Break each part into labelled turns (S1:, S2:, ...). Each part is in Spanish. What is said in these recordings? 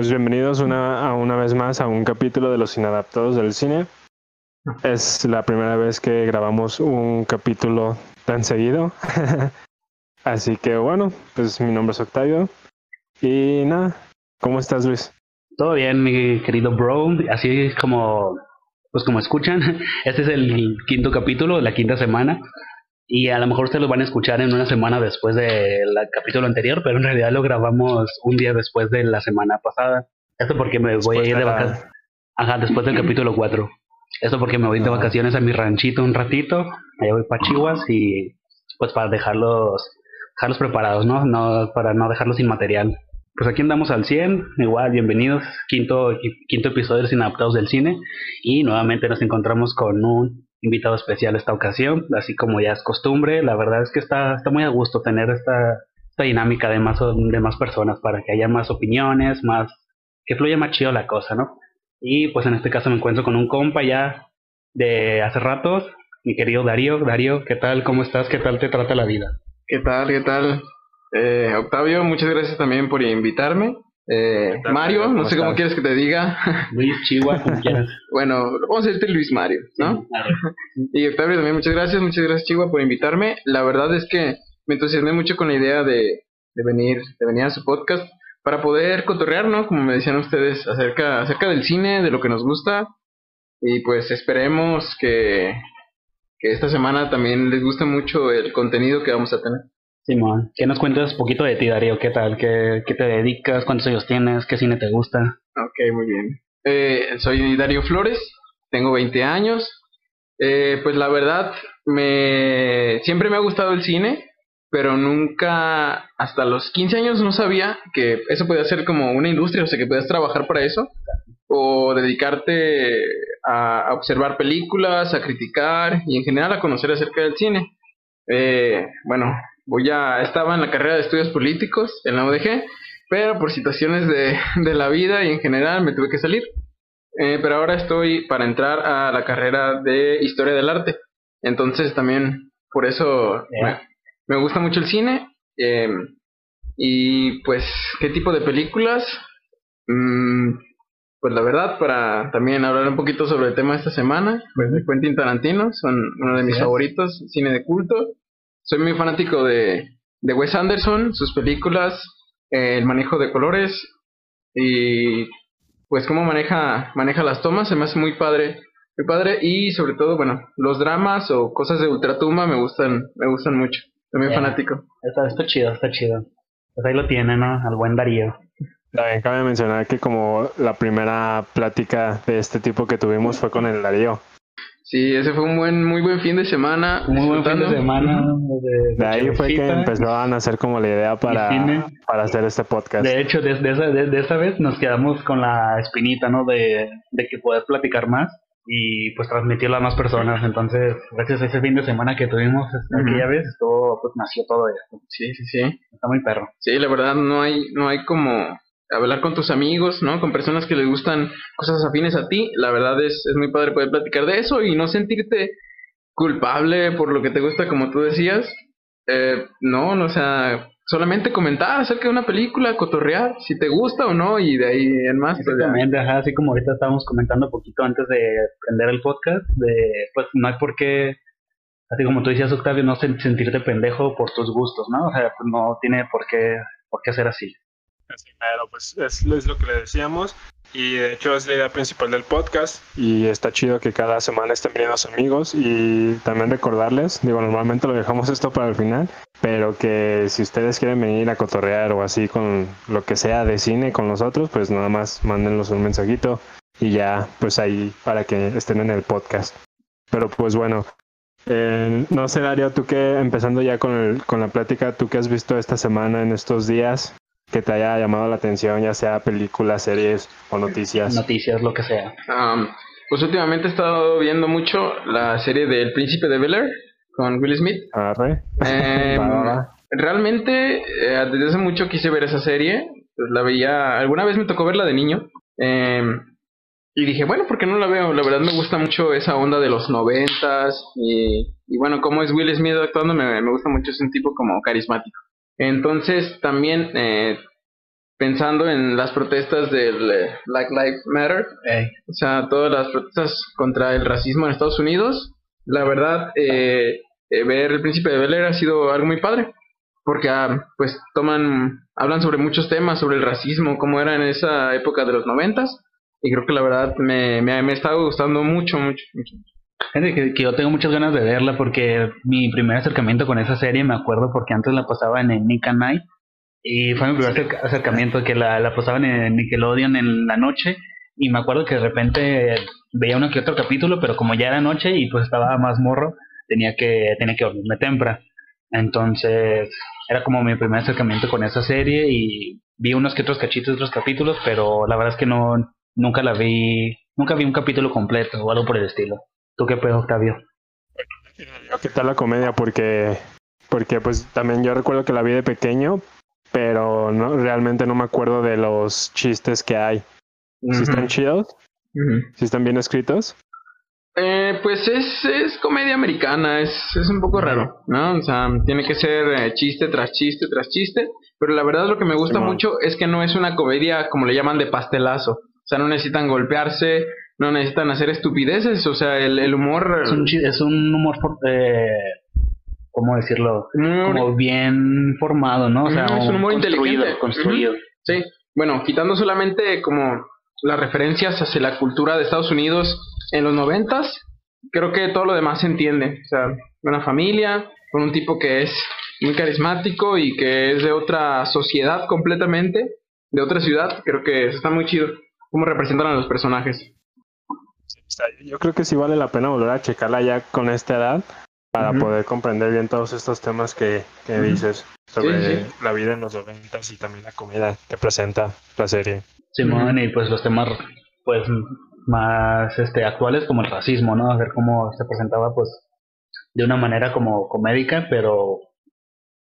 S1: Pues bienvenidos una, a una vez más a un capítulo de Los Inadaptados del Cine. Es la primera vez que grabamos un capítulo tan seguido. Así que bueno, pues mi nombre es Octavio. Y nada, ¿cómo estás Luis?
S2: Todo bien, mi querido bro. Así como, pues como escuchan, este es el quinto capítulo, la quinta semana. Y a lo mejor ustedes lo van a escuchar en una semana después del capítulo anterior, pero en realidad lo grabamos un día después de la semana pasada. Esto porque me voy a ir de vacaciones. Ajá, después del capítulo 4. Esto porque me voy de vacaciones a mi ranchito un ratito. Allá voy para Chihuahua y pues para dejarlos, dejarlos preparados, ¿no? ¿no? Para no dejarlos sin material. Pues aquí andamos al 100, igual, bienvenidos, quinto, quinto episodio de Sin Adaptados del Cine. Y nuevamente nos encontramos con un invitado especial esta ocasión, así como ya es costumbre. La verdad es que está, está muy a gusto tener esta, esta dinámica de más, de más personas para que haya más opiniones, más que fluya más chido la cosa, ¿no? Y pues en este caso me encuentro con un compa ya de hace ratos, mi querido Darío. Darío, ¿qué tal? ¿Cómo estás? ¿Qué tal te trata la vida?
S3: ¿Qué tal? ¿Qué tal? Eh, Octavio, muchas gracias también por invitarme. Eh, Mario, no sé cómo quieres que te diga.
S2: Luis Chihuahua, como quieras.
S3: bueno, vamos a decirte Luis Mario, ¿no? y Octavio también, muchas gracias, muchas gracias Chihuahua por invitarme. La verdad es que me entusiasmé mucho con la idea de, de venir, de venir a su podcast para poder cotorrear, ¿no? Como me decían ustedes, acerca, acerca del cine, de lo que nos gusta. Y pues esperemos que, que esta semana también les guste mucho el contenido que vamos a tener.
S2: Simón, ¿qué nos cuentas un poquito de ti, Darío? ¿Qué tal? ¿Qué, ¿Qué, te dedicas? ¿Cuántos años tienes? ¿Qué cine te gusta?
S3: Ok, muy bien. Eh, soy Darío Flores, tengo 20 años. Eh, pues la verdad, me siempre me ha gustado el cine, pero nunca, hasta los 15 años no sabía que eso podía ser como una industria, o sea, que podías trabajar para eso, o dedicarte a, observar películas, a criticar y en general a conocer acerca del cine. Eh, bueno, voy a, estaba en la carrera de estudios políticos en la UDG, pero por situaciones de, de la vida y en general me tuve que salir. Eh, pero ahora estoy para entrar a la carrera de historia del arte. Entonces también por eso me, gusta mucho el cine. Eh, y pues, ¿qué tipo de películas? Mm, pues la verdad, para también hablar un poquito sobre el tema de esta semana, pues de Quentin Tarantino, son uno de mis favoritos, cine de culto soy muy fanático de, de Wes Anderson, sus películas, eh, el manejo de colores y pues cómo maneja, maneja las tomas, se me hace muy padre, muy padre y sobre todo, bueno, los dramas o cosas de ultratumba me gustan, me gustan mucho, soy muy fanático.
S2: Está, está chido, está chido. Pues ahí lo tiene, ¿no? Al buen Darío.
S1: También cabe mencionar que como la primera plática de este tipo que tuvimos fue con el Darío.
S3: Sí, ese fue un buen, muy buen fin de semana.
S2: Muy buen fin de semana.
S1: De, ahí fue que empezaban a hacer como la idea para, para hacer este podcast.
S2: De hecho, de, esa, de, esa vez nos quedamos con la espinita, ¿no? De, de que poder platicar más y pues transmitirlo a más personas. Entonces, gracias a ese fin de semana que tuvimos aquella vez, todo, pues nació todo esto.
S3: Sí, sí, sí.
S2: Está muy perro.
S3: Sí, la verdad no hay, no hay como hablar con tus amigos, ¿no? Con personas que les gustan cosas afines a ti. La verdad es, es muy padre poder platicar de eso y no sentirte culpable por lo que te gusta, como tú decías. Eh, no, no, o sea, solamente comentar acerca de una película, cotorrear, si te gusta o no, y de ahí en más.
S2: Pues, Exactamente, ajá, así como ahorita estábamos comentando un poquito antes de prender el podcast, de pues no hay por qué, así como tú decías, Octavio, no sentirte pendejo por tus gustos, ¿no? O sea, pues no tiene por qué, por qué ser así.
S1: Pero pues es, lo que le decíamos. Y de hecho es la idea principal del podcast. Y está chido que cada semana estén viniendo los amigos y también recordarles, digo, normalmente lo dejamos esto para el final, pero que si ustedes quieren venir a cotorrear o así con lo que sea de cine con nosotros, pues nada más mándenlos un mensajito y ya pues ahí para que estén en el podcast. Pero pues bueno, eh, no sé Dario, tú que empezando ya con, el, con la plática, tú que has visto esta semana en estos días, que te haya llamado la atención, ya sea películas, series o noticias.
S2: Noticias, lo que sea.
S3: pues últimamente he estado viendo mucho la serie del Príncipe de Bel Air con Will Smith. Eh, realmente, eh, desde hace mucho quise ver esa serie. Pues la veía, alguna vez me tocó verla de niño. Em, y dije, bueno, ¿por qué no la veo? La verdad me gusta mucho esa onda de los noventas. Y, y bueno, como es Will Smith actuando, me, me gusta mucho. Es un tipo como carismático. Entonces también eh, pensando en las protestas del eh, Black Lives Matter, o sea, todas las protestas contra el racismo en Estados Unidos, la verdad, eh, eh, ver El Príncipe de Bel Air ha sido algo muy padre, porque ah, pues toman, hablan sobre muchos temas, sobre el racismo, cómo era en esa época de los noventas, y creo que la verdad me, me, me ha estado gustando mucho, mucho, mucho.
S2: Que, que, yo tengo muchas ganas de verla porque mi primer acercamiento con esa serie me acuerdo porque antes la pasaban en Nick and Night y fue mi primer acercamiento que la, la pasaban en Nickelodeon en la noche y me acuerdo que de repente veía uno que otro capítulo pero como ya era noche y pues estaba más morro tenía que tenía que dormirme temprano. Entonces era como mi primer acercamiento con esa serie y vi unos que otros cachitos de otros capítulos pero la verdad es que no nunca la vi nunca vi un capítulo completo o algo por el estilo ¿Tú qué pedo, Octavio?
S1: ¿Qué tal la comedia? Porque, porque pues también yo recuerdo que la vi de pequeño, pero no, realmente no me acuerdo de los chistes que hay. ¿Sí están chidos? ¿Sí están bien escritos?
S3: Eh, pues es, es comedia americana, es, es un poco raro, ¿no? O sea, tiene que ser eh, chiste tras chiste tras chiste, pero la verdad lo que me gusta mucho es que no es una comedia como le llaman de pastelazo, o sea, no necesitan golpearse, no necesitan hacer estupideces, o sea, el, el humor...
S2: Es un, es un humor, eh, ¿cómo decirlo? Como bien formado, ¿no? O sea,
S3: es un humor inteligente.
S2: Construido.
S3: Sí, bueno, quitando solamente como las referencias hacia la cultura de Estados Unidos en los noventas, creo que todo lo demás se entiende. O sea, una familia con un tipo que es muy carismático y que es de otra sociedad completamente, de otra ciudad, creo que está muy chido cómo representan a los personajes
S1: yo creo que sí vale la pena volver a checarla ya con esta edad para poder comprender bien todos estos temas que, dices sobre la vida en los noventas y también la comida que presenta la serie.
S2: Simón, y pues los temas pues más este actuales como el racismo, ¿no? A ver cómo se presentaba pues de una manera como comédica, pero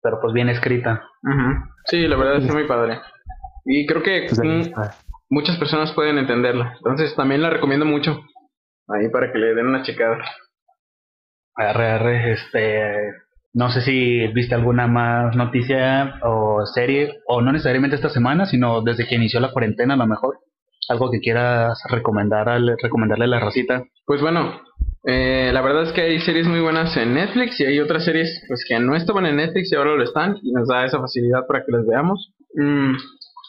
S2: pero pues bien escrita.
S3: Sí, la verdad es muy padre. Y creo que pues muchas personas pueden entenderla. Entonces también la recomiendo mucho. Ahí para que le den una checada.
S2: Arre, este. No sé si viste alguna más noticia o serie, o no necesariamente esta semana, sino desde que inició la cuarentena a lo mejor. Algo que quieras recomendar al, recomendarle a la racita.
S3: Pues bueno, eh, la verdad es que hay series muy buenas en Netflix y hay otras series pues que no estaban en Netflix y ahora lo están y nos da esa facilidad para que las veamos. Mm,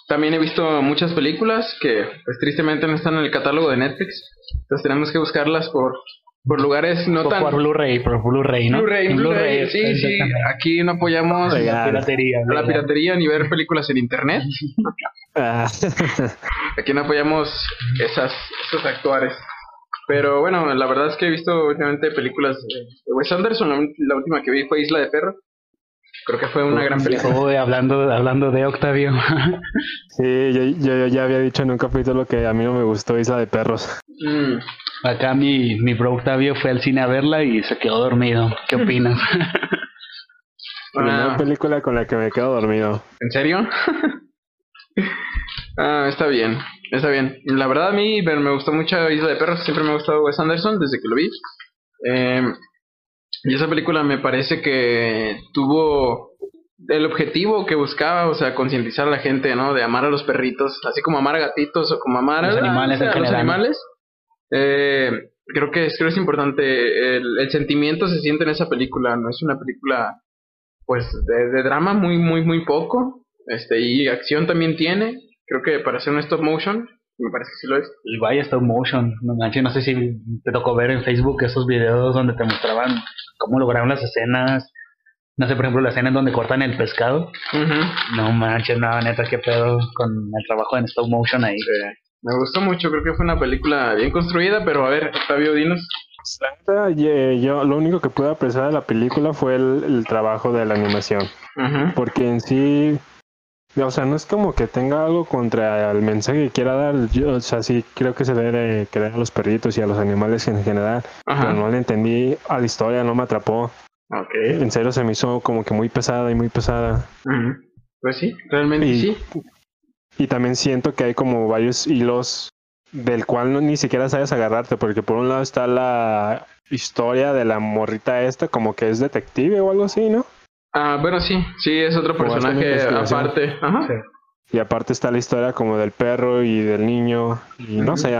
S3: también he visto muchas películas que pues tristemente no están en el catálogo de Netflix. Entonces tenemos que buscarlas por, por lugares no tan...
S2: Por Blu-ray, por Blu-ray, ¿no?
S3: Blu-ray, Blu-ray, sí, sí. Aquí no apoyamos
S2: la piratería,
S3: la piratería ni ver películas en internet. Ah. Aquí no apoyamos esas, esos actuares. Pero bueno, la verdad es que he visto últimamente películas de Wes Anderson. La, última que vi fue Isla de Perro. Creo que fue una gran película.
S2: hablando, hablando de Octavio.
S1: sí, yo, yo, ya había dicho en un capítulo que a mí no me gustó Isla de Perros.
S2: Mm. Acá mi, mi bro Octavio fue al cine a verla y se quedó dormido. ¿Qué opinas?
S1: Una película con la que me quedo dormido.
S3: ¿En serio? ah, está bien, está bien. La verdad a mí me gustó mucho Isla de Perros, siempre me ha gustado Wes Anderson desde que lo vi. Eh, y esa película me parece que tuvo el objetivo que buscaba, o sea, concientizar a la gente, ¿no? De amar a los perritos, así como amar a gatitos o como amar a
S2: los animales.
S3: A, los animales. Eh, creo que es, creo es importante. El, sentimiento se siente en esa película, no es una película, pues, de, drama muy, muy, muy poco. Este, y acción también tiene. Creo que para ser un stop motion, me parece que sí lo es.
S2: Y vaya stop motion, no no sé si te tocó ver en Facebook esos videos donde te mostraban cómo lograron las escenas. No sé, por ejemplo, la escena en donde cortan el pescado. No manches, nada, neta, qué pedo con el trabajo en stop motion ahí.
S3: Me gustó mucho, creo que fue una película bien construida, pero a ver, Octavio, dinos.
S1: Yo, lo único que pude apreciar de la película fue el, trabajo de la animación. Porque en sí, o sea, no es como que tenga algo contra el mensaje que quiera dar. Yo, o sea, sí creo que se debe querer a los perritos y a los animales en general. Pero no le entendí a la historia, no me atrapó.
S3: Okay.
S1: En serio se me hizo como que muy pesada y muy pesada.
S3: Pues sí, realmente sí.
S1: Y también siento que hay como varios hilos del cual no, ni siquiera sabes agarrarte, porque por un lado está la historia de la morrita esta, como que es detective o algo así, ¿no?
S3: Ah, bueno, sí, sí, es otro personaje aparte. Ajá.
S1: Y aparte está la historia como del perro y del niño. Y no sé,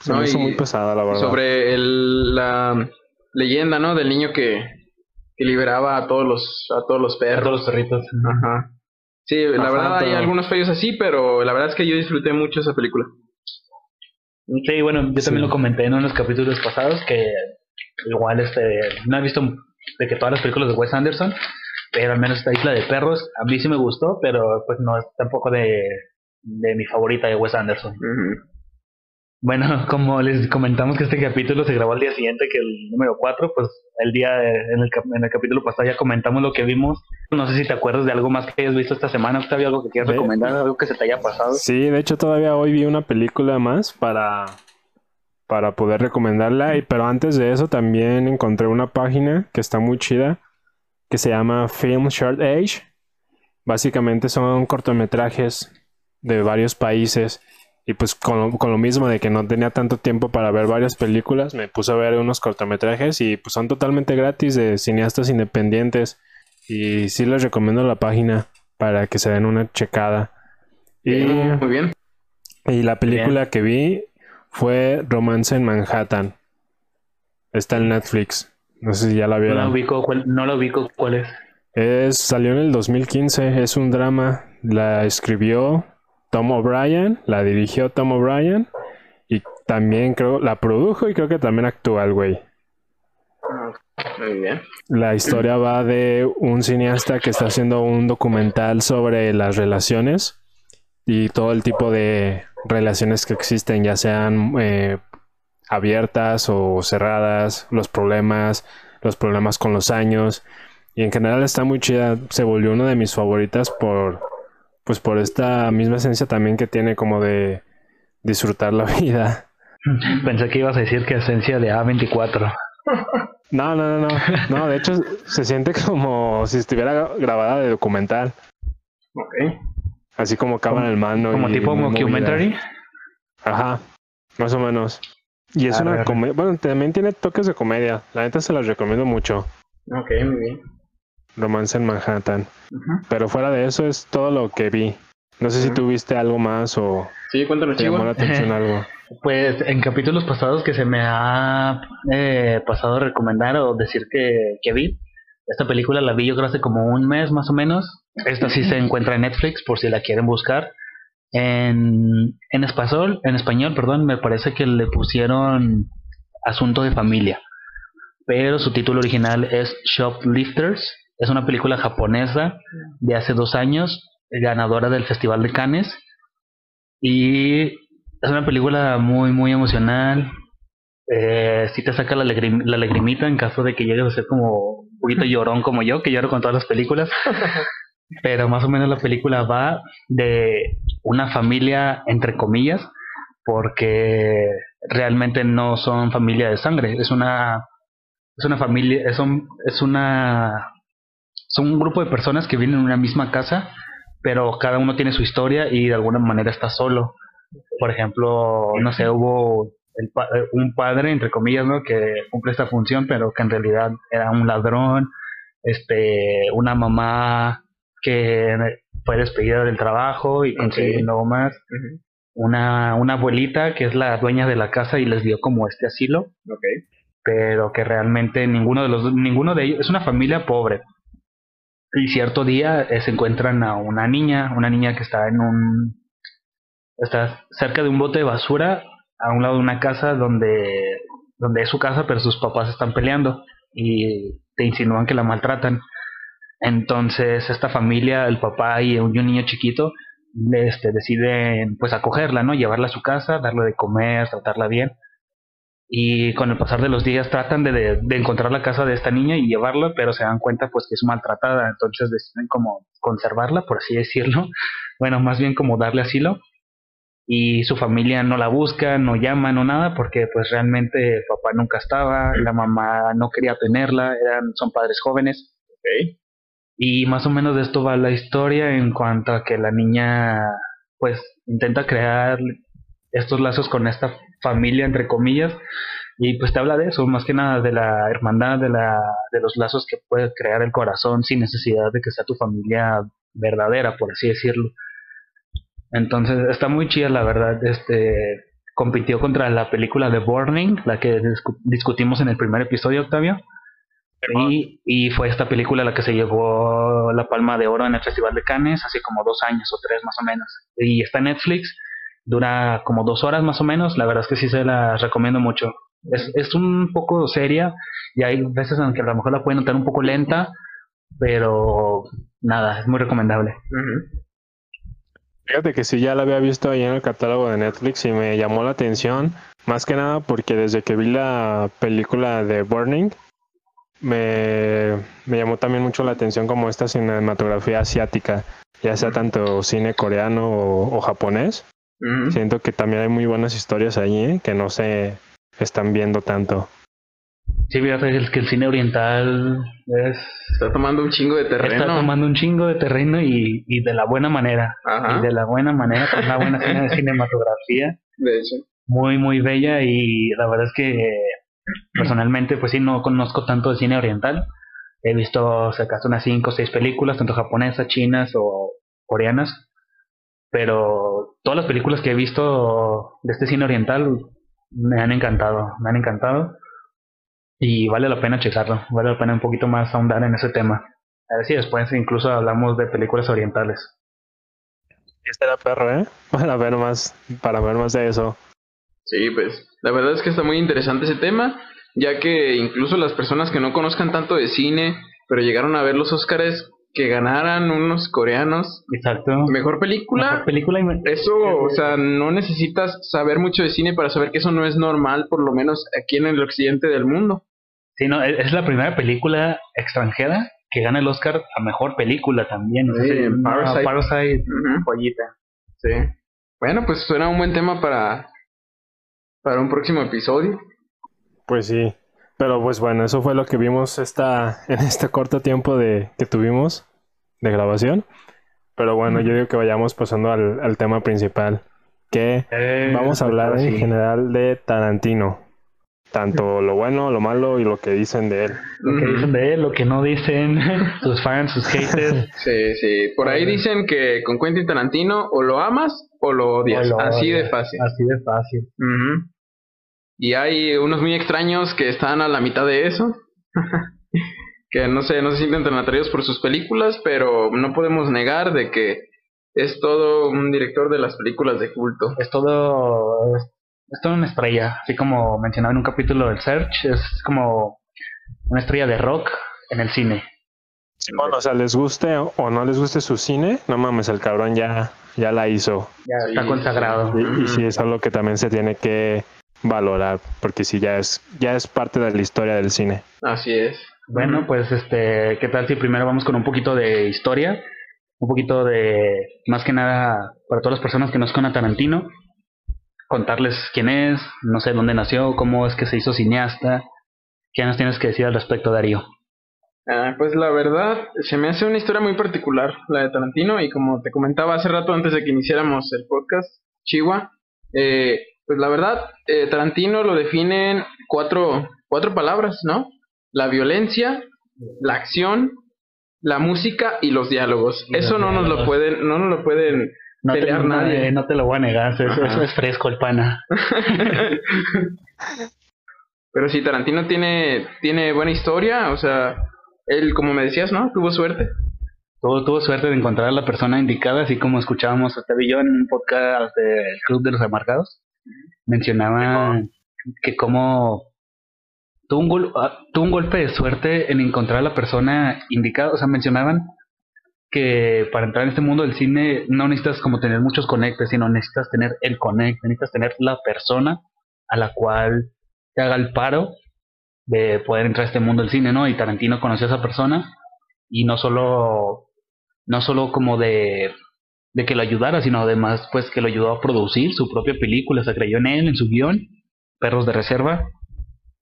S1: se me hizo muy pesada, la verdad.
S3: Sobre el, la leyenda, ¿no? Del niño que, que liberaba a todos los, a todos los perros. A
S2: todos los perritos.
S3: Ajá. Sí, la verdad hay algunos fallos así, pero la verdad es que yo disfruté mucho esa película.
S2: Sí, bueno, yo también lo comenté en unos capítulos pasados que igual este no he visto de que todas las películas de Wes Anderson, pero al menos esta Isla de Perros a mí sí me gustó, pero pues no es tampoco de, de mi favorita de Wes Anderson. Bueno, como les comentamos que este capítulo se grabó al día siguiente que el número 4, pues el día en el, en el capítulo pasado ya comentamos lo que vimos. No sé si te acuerdas de algo más que hayas visto esta semana, Octavio, algo que quieras recomendar, algo que se te haya pasado.
S1: Sí, de hecho todavía hoy vi una película más para, para poder recomendarla, y, pero antes de eso también encontré una página que está muy chida, que se llama Film Short Age. Básicamente son cortometrajes de varios países y pues con lo, mismo de que no tenía tanto tiempo para ver varias películas, me puse a ver unos cortometrajes y pues son totalmente gratis de cineastas independientes. Y sí les recomiendo la página para que se den una checada.
S3: Y, Muy bien.
S1: Y la película que vi fue Romance en Manhattan. Está en Netflix. No sé si ya la vieron.
S2: No la ubico, no la ubico, ¿cuál es?
S1: Es, salió en el 2015, es un drama. La escribió Tom O'Brien, la dirigió Tom O'Brien y también creo la produjo y creo que también actúa el güey.
S3: Muy bien.
S1: La historia va de un cineasta que está haciendo un documental sobre las relaciones y todo el tipo de relaciones que existen, ya sean eh, abiertas o cerradas, los problemas, los problemas con los años. Y en general está muy chida. Se volvió una de mis favoritas por pues por esta misma esencia también que tiene como de disfrutar la vida.
S2: Pensé que ibas a decir que esencia de A24.
S1: No, no, no, no. No, de hecho se siente como si estuviera grabada de documental.
S3: Ok.
S1: Así como cámara en mano.
S2: Como tipo documentary.
S1: Ajá, más o menos. Y es una comedia. Bueno, también tiene toques de comedia. La neta se las recomiendo mucho.
S3: Ok, muy bien.
S1: Romance en Manhattan. Pero fuera de eso es todo lo que vi. No sé si tuviste algo más o
S3: sí, cuéntanos,
S1: te llamó la atención algo.
S2: Pues en capítulos pasados que se me ha eh, pasado a recomendar o decir que, que vi, esta película la vi yo creo hace como un mes más o menos. Esta sí se encuentra en Netflix por si la quieren buscar. En, en español, en español, perdón, me parece que le pusieron Asunto de Familia. Pero su título original es Shoplifters es una película japonesa de hace dos años, ganadora del Festival de Cannes. Y es una película muy, muy emocional. Eh, sí te saca la, la lagrimita en caso de que llegues a ser como un poquito llorón como yo, que lloro con todas las películas. Pero más o menos la película va de una familia, entre comillas, porque realmente no son familia de sangre. Es una, es una familia, es, un, es una son un grupo de personas que viven en una misma casa, pero cada uno tiene su historia y de alguna manera está solo. Por ejemplo, no sé, hubo un padre, entre comillas, ¿no? que cumple esta función, pero que en realidad era un ladrón, este, una mamá que fue despedida del trabajo y consiguió okay. más, una, una abuelita que es la dueña de la casa y les dio como este asilo, pero que realmente ninguno de los, ninguno de ellos, es una familia pobre, y cierto día eh, se encuentran a una niña, una niña que está en un está cerca de un bote de basura a un lado de una casa donde donde es su casa pero sus papás están peleando y te insinúan que la maltratan. Entonces esta familia, el papá y un, niño chiquito, este, deciden pues acogerla, ¿no? Llevarla a su casa, darle de comer, tratarla bien. Y con el pasar de los días tratan de, de, encontrar la casa de esta niña y llevarla, pero se dan cuenta pues que es maltratada, entonces deciden como conservarla, por así decirlo, bueno, más bien como darle asilo. Y su familia no la busca, no llama, no nada, porque pues realmente el papá nunca estaba, la mamá no quería tenerla, eran, son padres jóvenes, y más o menos de esto va la historia en cuanto a que la niña pues intenta crear estos lazos con esta familia, entre comillas, y pues te habla de eso, más que nada de la hermandad, de, la, de los lazos que puede crear el corazón sin necesidad de que sea tu familia verdadera, por así decirlo. Entonces está muy chida la verdad. Este compitió contra la película de Burning, la que discutimos en el primer episodio, Octavio. Y, y, fue esta película la que se llevó la palma de oro en el Festival de Cannes hace como dos años o tres más o menos. Y está en Netflix, dura como dos horas más o menos. La verdad es que sí se la recomiendo mucho. Es, es un poco seria y hay veces en que a lo mejor la pueden notar un poco lenta, pero nada, es muy recomendable.
S1: Fíjate que sí, ya la había visto ahí en el catálogo de Netflix y me llamó la atención, más que nada porque desde que vi la película de Burning, me, llamó también mucho la atención como esta cinematografía asiática, ya sea tanto cine coreano o, japonés. Siento que también hay muy buenas historias allí ¿eh? que no se están viendo tanto.
S2: Sí, fíjate es que el cine oriental es...
S3: Está tomando un chingo de terreno.
S2: Está tomando un chingo de terreno y, y de la buena manera. Y de la buena manera, con una buena cinematografía.
S3: De hecho.
S2: Muy, muy bella y la verdad es que personalmente pues sí no conozco tanto de cine oriental. He visto, si acaso, unas 5 o 6 películas, tanto japonesas, chinas o coreanas. Pero todas las películas que he visto de este cine oriental me han encantado, me han encantado y vale la pena checarlo, vale la pena un poquito más ahondar en ese tema. A ver si después incluso hablamos de películas orientales.
S1: Este era perro, ¿eh? Para ver más, para ver más de eso.
S3: Sí, pues la verdad es que está muy interesante ese tema, ya que incluso las personas que no conozcan tanto de cine, pero llegaron a ver los Óscares que ganaran unos coreanos.
S2: Exacto.
S3: Mejor película.
S2: Mejor película.
S3: Eso, o sea, no necesitas saber mucho de cine para saber que eso no es normal, por lo menos aquí en el occidente del mundo.
S2: Sí, no, es la primera película extranjera que gana el Oscar a mejor película también.
S3: Sí,
S2: Parasite.
S3: Parasite, Sí. Bueno, pues suena un buen tema para, para un próximo episodio.
S1: Pues sí. Pero pues bueno, eso fue lo que vimos esta, en este corto tiempo de, que tuvimos de grabación. Pero bueno, yo digo que vayamos pasando al, tema principal. Que eh, vamos a hablar en general de Tarantino. Tanto lo bueno, lo malo y lo que dicen de él.
S2: Lo que dicen de él, lo que no dicen sus fans, sus haters.
S3: Sí, sí. Por ahí dicen que con Quentin Tarantino o lo amas o lo odias. así de fácil.
S2: Así de fácil.
S3: Y hay unos muy extraños que están a la mitad de eso. que no sé, no se sienten tan atraídos por sus películas, pero no podemos negar de que es todo un director de las películas de culto.
S2: Es todo es toda una estrella, así como mencionaba en un capítulo del Search, es como una estrella de rock en el cine.
S1: bueno, o sea, les guste o no les guste su cine, no mames, el cabrón ya, ya la hizo.
S2: Ya está consagrado.
S1: Y, sí, es algo que también se tiene que valorar, porque sí, ya es, ya es parte de la historia del cine.
S3: Así es.
S2: Bueno, pues este, ¿qué tal si primero vamos con un poquito de historia? Un poquito de, más que nada, para todas las personas que no conocen a Tarantino, contarles quién es, no sé dónde nació, cómo es que se hizo cineasta. ¿Qué nos tienes que decir al respecto, Darío?
S3: Ah, pues la verdad, se me hace una historia muy particular, la de Tarantino, y como te comentaba hace rato antes de que iniciáramos el podcast, Chihuahua, eh, pues la verdad, eh, Tarantino lo definen cuatro, cuatro palabras, ¿no? La violencia, la acción, la música y los diálogos. Eso no nos lo pueden, no nos lo pueden
S2: no
S3: pelear
S2: te,
S3: nadie.
S2: No te lo voy a negar, eso, es fresco el pana.
S3: Pero sí, Tarantino tiene, tiene buena historia, o sea, él, como me decías, ¿no? Tuvo suerte.
S2: Tuvo, tuvo suerte de encontrar a la persona indicada, así como escuchábamos a y yo en un podcast del Club de los Amargados. Mencionaba que como tuvo un, ah, tuvo un golpe de suerte en encontrar a la persona indicada, o sea, mencionaban que para entrar en este mundo del cine no necesitas como tener muchos conectes, sino necesitas tener el conecte, necesitas tener la persona a la cual te haga el paro de poder entrar a este mundo del cine, ¿no? Y Tarantino conoció a esa persona y no solo no solo como de, de que lo ayudara, sino además pues que lo ayudó a producir su propia película, se creyó en él, en su guion, Perros de Reserva,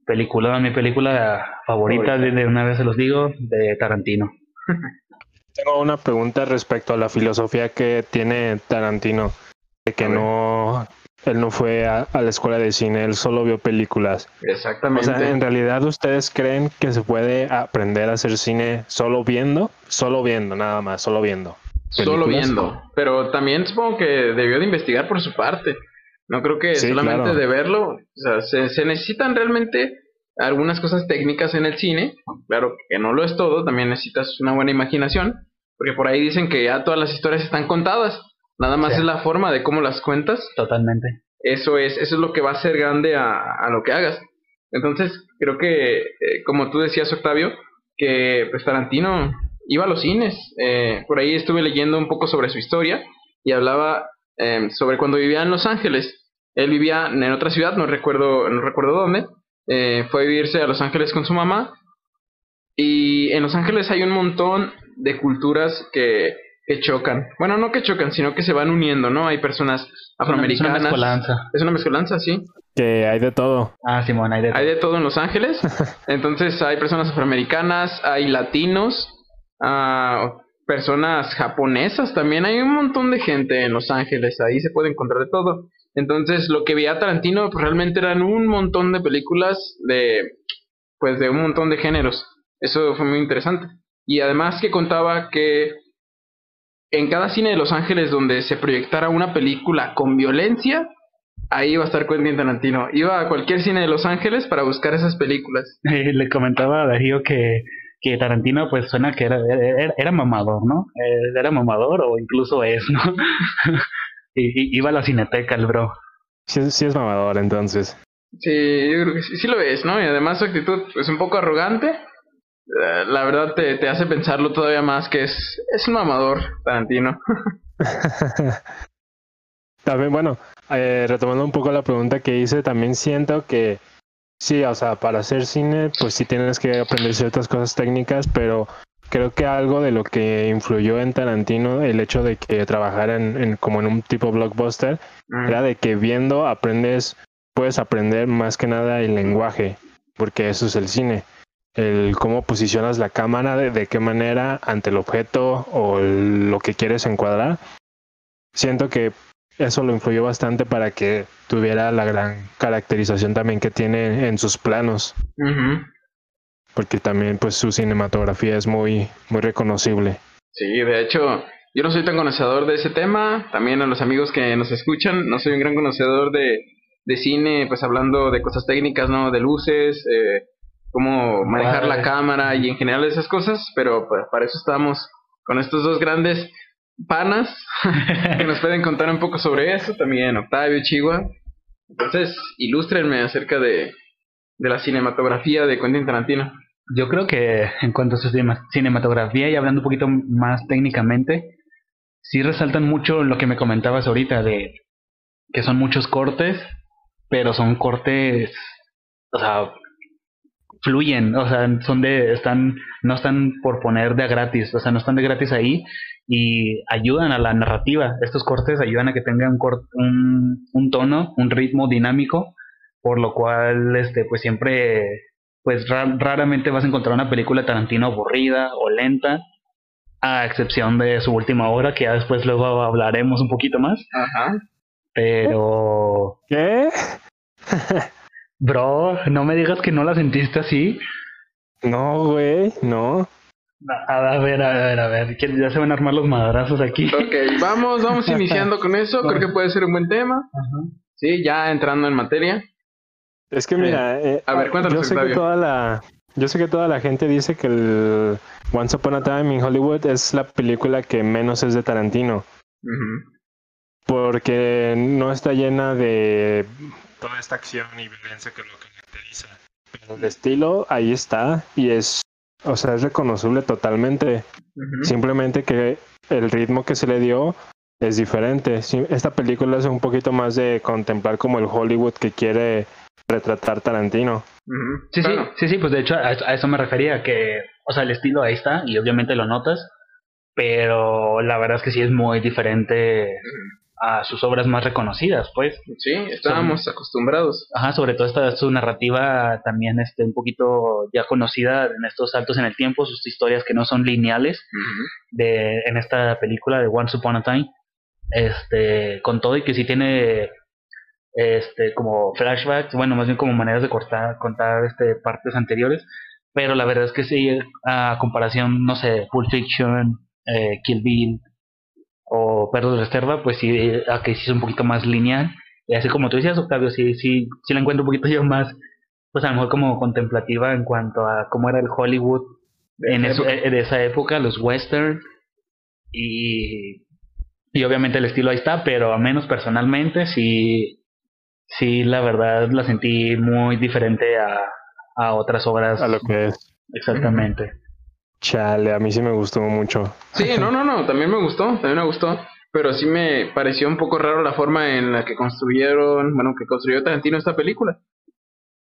S2: película, mi película favorita, de, de una vez se los digo, de Tarantino.
S1: Tengo una pregunta respecto a la filosofía que tiene Tarantino, de que no, él no fue a, la escuela de cine, él solo vio películas.
S3: Exactamente.
S1: O sea, en realidad ustedes creen que se puede aprender a hacer cine solo viendo, solo viendo, nada más, solo viendo.
S3: solo viendo. Pero también supongo que debió de investigar por su parte. No creo que solamente de verlo. O sea, se, se necesitan realmente algunas cosas técnicas en el cine. Claro que no lo es todo, también necesitas una buena imaginación. Porque por ahí dicen que ya todas las historias están contadas. Nada más es la forma de cómo las cuentas.
S2: Totalmente.
S3: Eso es, eso es lo que va a ser grande a, a lo que hagas. Entonces, creo que, eh, como tú decías, Octavio, que pues, Tarantino iba a los cines. Eh, por ahí estuve leyendo un poco sobre su historia y hablaba em, sobre cuando vivía en Los Ángeles. Él vivía en otra ciudad, no recuerdo, no recuerdo dónde. Eh, fue a vivirse a Los Ángeles con su mamá. Y en Los Ángeles hay un montón de culturas que, que chocan. Bueno, no que chocan, sino que se van uniendo, ¿no? Hay personas afroamericanas. Es una mezcolanza. Es una mezcolanza, sí.
S1: Que hay de todo.
S2: Ah, Simón, hay de todo.
S3: Hay de todo en Los Ángeles. Entonces hay personas afroamericanas, hay latinos, a personas japonesas también. Hay un montón de gente en Los Ángeles, ahí se puede encontrar de todo. Entonces, lo que veía Tarantino pues, realmente eran un montón de películas de, pues, de un montón de géneros. Eso fue muy interesante. Y además que contaba que en cada cine de Los Ángeles donde se proyectara una película con violencia, ahí iba a estar Quentin Tarantino. Iba a cualquier cine de Los Ángeles para buscar esas películas.
S2: Le comentaba a Darío que que Tarantino pues suena que era, era, mamador, ¿no? Eh, era mamador o incluso es, ¿no? y, iba a la cineteca el bro.
S1: Sí, sí es mamador entonces.
S3: Sí, yo creo que sí, sí lo es, ¿no? Y además su actitud es un poco arrogante. Eh, la verdad te, te hace pensarlo todavía más que es, es un mamador Tarantino.
S1: también, bueno, eh, retomando un poco la pregunta que hice, también siento que Sí, o sea, para hacer cine, pues sí tienes que aprender ciertas cosas técnicas, pero creo que algo de lo que influyó en Tarantino, el hecho de que trabajara en, como en un tipo blockbuster, mm. era de que viendo aprendes, puedes aprender más que nada el lenguaje, porque eso es el cine. El cómo posicionas la cámara, de, de qué manera ante el objeto o lo que quieres encuadrar. Siento que eso lo influyó bastante para que tuviera la gran caracterización también que tiene en sus planos. Porque también pues su cinematografía es muy, muy reconocible.
S3: Sí, de hecho, yo no soy tan conocedor de ese tema. También a los amigos que nos escuchan, no soy un gran conocedor de, de cine, pues hablando de cosas técnicas, ¿no? De luces, eh, cómo manejar la cámara y en general esas cosas, pero pues, para eso estamos con estos dos grandes panas que nos pueden contar un poco sobre eso, también Octavio Chihuahua. Entonces, ilústrenme acerca de, de la cinematografía de Quentin Tarantino.
S2: Yo creo que en cuanto a su cinematografía y hablando un poquito más técnicamente, sí resaltan mucho lo que me comentabas ahorita de que son muchos cortes, pero son cortes, o sea, fluyen, o sea, son de, están, no están por poner de gratis, o sea, no están de gratis ahí y ayudan a la narrativa. Estos cortes ayudan a que tenga un, un, un tono, un ritmo dinámico, por lo cual, este, pues siempre, pues raramente vas a encontrar una película Tarantino aburrida o lenta, a excepción de su última obra, que ya después luego hablaremos un poquito más.
S3: Ajá.
S2: Pero...
S1: ¿Qué?
S2: Bro, no me digas que no la sentiste así.
S1: No, güey, no.
S2: A ver, a ver, a ver, ya se van a armar los madrazos aquí.
S3: Ok, vamos, vamos iniciando con eso, creo que puede ser un buen tema. Sí, ya entrando en materia.
S1: Es que mira, eh, a ver, cuéntanos. Yo sé que toda la, yo sé que toda la gente dice que el Once Upon a Time in Hollywood es la película que menos es de Tarantino. Porque no está llena de toda esta acción y violencia que lo caracteriza. Pero el estilo ahí está y es o sea, es reconocible totalmente. Simplemente que el ritmo que se le dio es diferente. Esta película es un poquito más de contemplar como el Hollywood que quiere retratar Tarantino.
S2: Sí, sí, sí, sí, pues de hecho a, eso me refería, que, o sea, el estilo ahí está y obviamente lo notas, pero la verdad es que sí es muy diferente a sus obras más reconocidas, pues.
S3: Sí, estábamos acostumbrados.
S2: Ajá, sobre todo esta su narrativa también este un poquito ya conocida en estos saltos en el tiempo, sus historias que no son lineales de en esta película de Once Upon a Time. Este, con todo y que sí tiene este como flashbacks, bueno, más bien como maneras de cortar contar este partes anteriores, pero la verdad es que sí a comparación, no sé, Pulp Fiction, eh, Kill Bill, o Perros de Reserva, pues sí, aquí sí es un poquito más lineal. Y así como tú decías, Octavio, sí, sí, sí la encuentro un poquito yo más, pues a lo mejor como contemplativa en cuanto a cómo era el Hollywood en eso, eh, de esa época, los western y, y obviamente el estilo ahí está, pero a menos personalmente sí, sí la verdad la sentí muy diferente a, a otras obras.
S1: A lo que es.
S2: Exactamente.
S1: Chale, a mí sí me gustó mucho.
S3: Sí, no, no, no, también me gustó, también me gustó. Pero sí me pareció un poco raro la forma en la que construyeron, bueno, que construyó Tarantino esta película.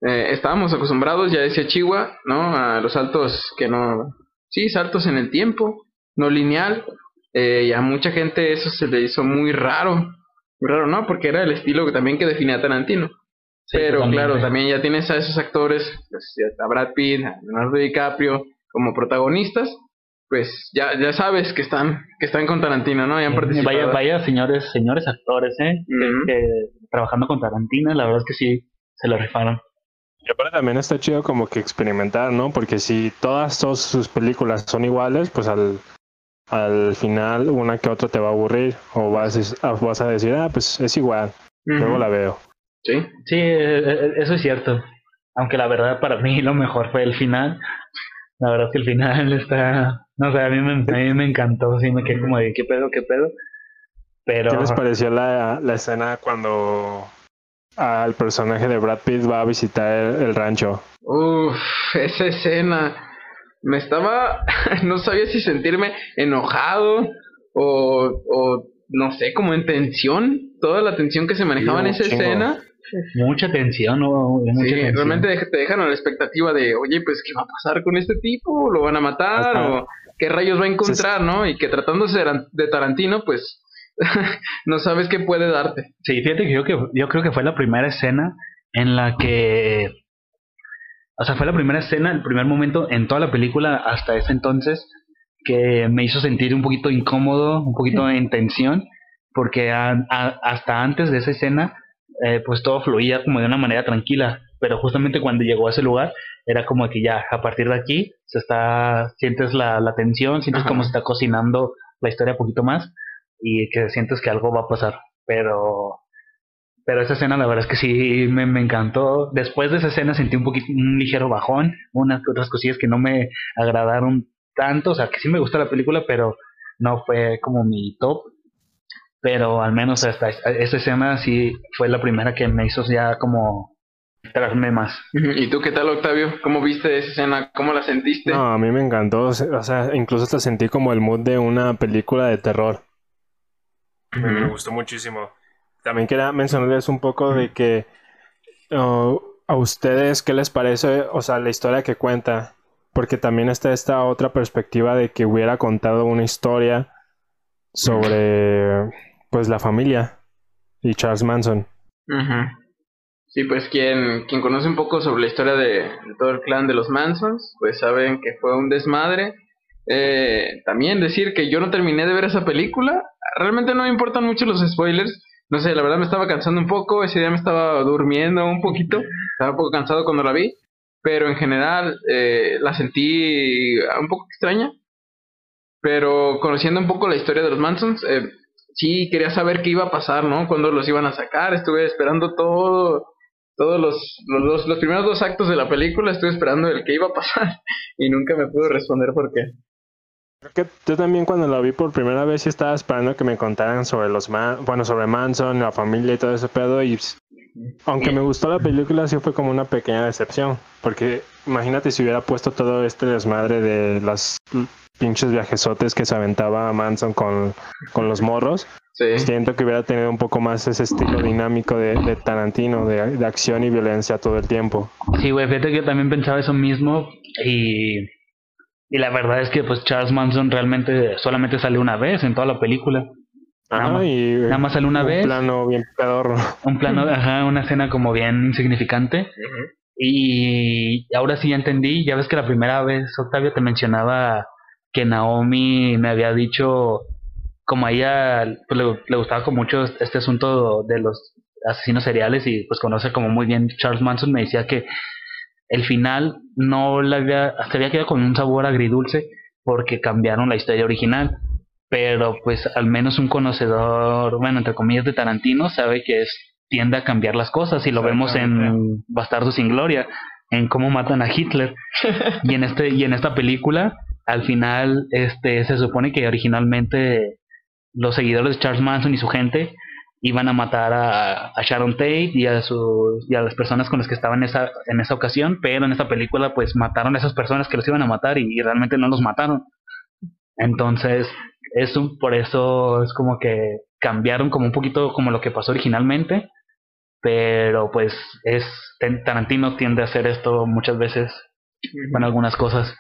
S3: Eh, estábamos acostumbrados, ya decía Chihuahua, ¿no? A los saltos que no. Sí, saltos en el tiempo, no lineal. Eh, y a mucha gente eso se le hizo muy raro. Muy raro, ¿no? Porque era el estilo que también que definía Tarantino. Pero claro, también ya tienes a esos actores, pues, a Brad Pitt, a Leonardo DiCaprio, como protagonistas, pues ya, ya sabes que están, que están con Tarantino, ¿no?
S2: Vaya, vaya señores, señores actores, ¿eh? trabajando con Tarantino, la verdad es que sí, se lo rifaron.
S1: Y aparte también está chido como que experimentar, ¿no? Porque si todas, sus películas son iguales, pues al, al final una que otra te va a aburrir o vas, vas a decir, ah, pues es igual, luego la veo.
S3: Sí,
S2: sí, e, e, eso es cierto. Aunque la verdad para mí lo mejor fue el final. La verdad es que el final está, no sé, a mí me, a mí me encantó, sí, me quedé como de qué pedo, qué pedo. Pero...
S1: ¿Qué les pareció la, la escena cuando al personaje de Brad Pitt va a visitar el, rancho?
S3: Uff, esa escena. Me estaba, no sabía si sentirme enojado o, o no sé, como en tensión. Toda la tensión que se manejaba en esa escena
S2: Mucha tensión, ¿no?
S3: sí, realmente te dejan a la expectativa de, oye, pues, ¿qué va a pasar con este tipo? ¿Lo van a matar? ¿O qué rayos va a encontrar, no? Y que tratándose de Tarantino, pues, no sabes qué puede darte.
S2: Sí, fíjate que yo, que yo creo que fue la primera escena en la que... O sea, fue la primera escena, el primer momento en toda la película hasta ese entonces que me hizo sentir un poquito incómodo, un poquito en tensión, porque hasta antes de esa escena eh, pues todo fluía como de una manera tranquila, pero justamente cuando llegó a ese lugar era como que ya a partir de aquí se está sientes la, la tensión, sientes como se está cocinando la historia un poquito más y que sientes que algo va a pasar, pero pero esa escena la verdad es que sí me, me encantó. Después de esa escena sentí un poquito un ligero bajón, unas otras cosillas que no me agradaron tanto, o sea, que sí me gustó la película, pero no fue como mi top pero al menos hasta esa escena sí fue la primera que me hizo ya como traerme más.
S3: ¿Y tú qué tal, Octavio? ¿Cómo viste esa escena? ¿Cómo la sentiste?
S1: No, a mí me encantó, o sea, incluso hasta sentí como el mood de una película de terror. Me gustó muchísimo. También quería mencionarles un poco de que uh, a ustedes, ¿qué les parece? O sea, la historia que cuenta. Porque también está esta otra perspectiva de que hubiera contado una historia sobre pues la familia y Charles Manson.
S3: Sí, pues quien, quien conoce un poco sobre la historia de, todo el clan de los Mansons, pues saben que fue un desmadre. Eh, también decir que yo no terminé de ver esa película. Realmente no me importan mucho los spoilers. No sé, la verdad me estaba cansando un poco. Ese día me estaba durmiendo un poquito. Estaba un poco cansado cuando la vi. Pero en general eh, la sentí un poco extraña. Pero conociendo un poco la historia de los Mansons, eh, sí quería saber qué iba a pasar, ¿no? Cuándo los iban a sacar, estuve esperando todo, todos los, los, los, primeros dos actos de la película, estuve esperando el que iba a pasar y nunca me pudo responder por qué.
S1: Yo también cuando la vi por primera vez sí estaba esperando que me contaran sobre los bueno, sobre Manson, la familia y todo ese pedo y aunque me gustó la película sí fue como una pequeña decepción, porque imagínate si hubiera puesto todo este desmadre de las pinches viajesotes que se aventaba Manson con, con los morros. Siento que hubiera tenido un poco más ese estilo dinámico de, Tarantino, de, acción y violencia todo el tiempo.
S2: Sí, güey, fíjate que yo también pensaba eso mismo y, y la verdad es que pues Charles Manson realmente solamente sale una vez en toda la película.
S1: nada, más, y
S2: nada más sale una vez.
S1: Un plano bien pedorro.
S2: Un plano, ajá, una escena como bien insignificante. Y ahora sí ya entendí, ya ves que la primera vez Octavio te mencionaba que Naomi me había dicho, como a ella pues, le, gustaba como mucho este asunto de los asesinos seriales y pues conoce como muy bien Charles Manson, me decía que el final no le había, se había quedado con un sabor agridulce porque cambiaron la historia original. pero pues al menos un conocedor, bueno, entre comillas de Tarantino, sabe que es tiende a cambiar las cosas y lo vemos en Bastardo sin Gloria, en cómo matan a Hitler. y en este y en esta película al final este se supone que originalmente los seguidores de Charles Manson y su gente iban a matar a, Sharon Tate y a, sus, y a las personas con las que estaban en esa, en esa ocasión, pero en esta película pues mataron a esas personas que los iban a matar y, realmente no los mataron. Entonces, eso, por eso es como que cambiaron como un poquito como lo que pasó originalmente, pero pues es Tarantino tiende a hacer esto muchas veces con algunas cosas.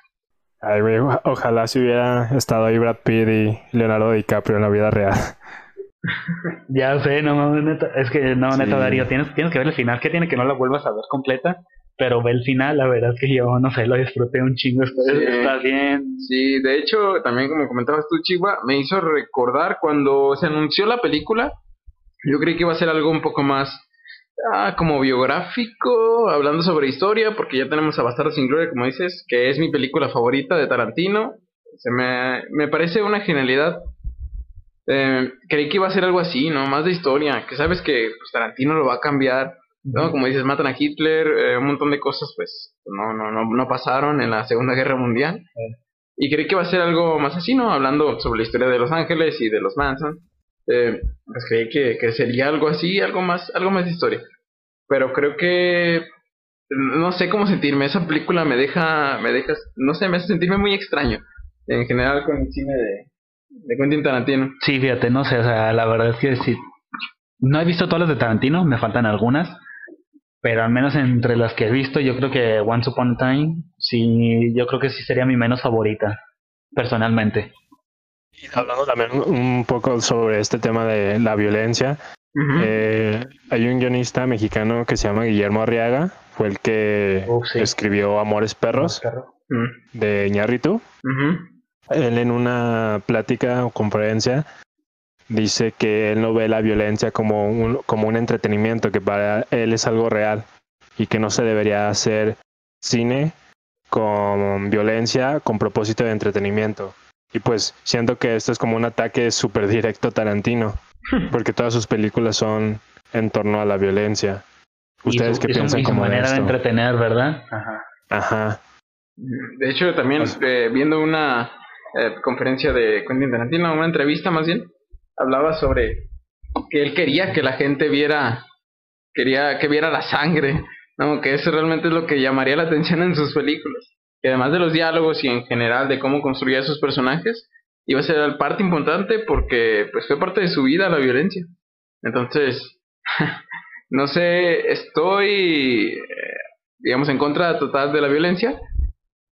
S1: Ay, ojalá si hubiera estado ahí Brad Pitt y Leonardo DiCaprio en la vida real.
S2: ya sé, no, neta, es que no, neta, Darío, tienes, tienes que ver el final, que tiene que no la vuelvas a ver completa, pero ve el final, la verdad es que yo, no sé, lo disfruté un chingo, está bien.
S3: Sí, de hecho, también como comentabas tú, Chihuahua, me hizo recordar cuando se anunció la película, yo creí que iba a ser algo un poco más ah, como biográfico, hablando sobre historia, porque ya tenemos a Bastardo sin Gloria, como dices, que es mi película favorita de Tarantino. Se me, me parece una genialidad. Eh, creí que iba a ser algo así, ¿no? Más de historia, que sabes que pues, Tarantino lo va a cambiar, ¿no? Como dices, matan a Hitler, eh, un montón de cosas, pues, no, no, no, no pasaron en la Segunda Guerra Mundial. Y creí que iba a ser algo más así, ¿no? Hablando sobre la historia de Los Ángeles y de los Manson eh, pues creí que, que, sería algo así, algo más, algo más de historia. Pero creo que no sé cómo sentirme. Esa película me deja, me deja, no sé, me hace sentirme muy extraño. En general con el cine de, de Quentin Tarantino.
S2: Sí, fíjate, no sé, o sea, la verdad es que sí. No he visto todas las de Tarantino, me faltan algunas. Pero al menos entre las que he visto, yo creo que Once Upon a Time, sí, yo creo que sí sería mi menos favorita, personalmente.
S1: Y hablando también un poco sobre este tema de la violencia, eh, hay un guionista mexicano que se llama Guillermo Arriaga, fue el que escribió Amores Perros de Ñarritu. Él en una plática o conferencia dice que él no ve la violencia como un, como un entretenimiento, que para él es algo real y que no se debería hacer cine con violencia con propósito de entretenimiento. Y pues siento que esto es como un ataque súper directo Tarantino, porque todas sus películas son en torno a la violencia. ¿Ustedes qué piensan como
S2: manera de entretener, ¿verdad?
S1: Ajá. Ajá.
S3: De hecho, también pues eh, viendo una eh, conferencia de Quentin Tarantino, una entrevista más bien, hablaba sobre que él quería que la gente viera, quería que viera la sangre, ¿no? que eso realmente es lo que llamaría la atención en sus películas que además de los diálogos y en general de cómo construía sus personajes, iba a ser parte importante porque pues fue parte de su vida la violencia. Entonces, no sé, estoy, eh, digamos, en contra total de la violencia,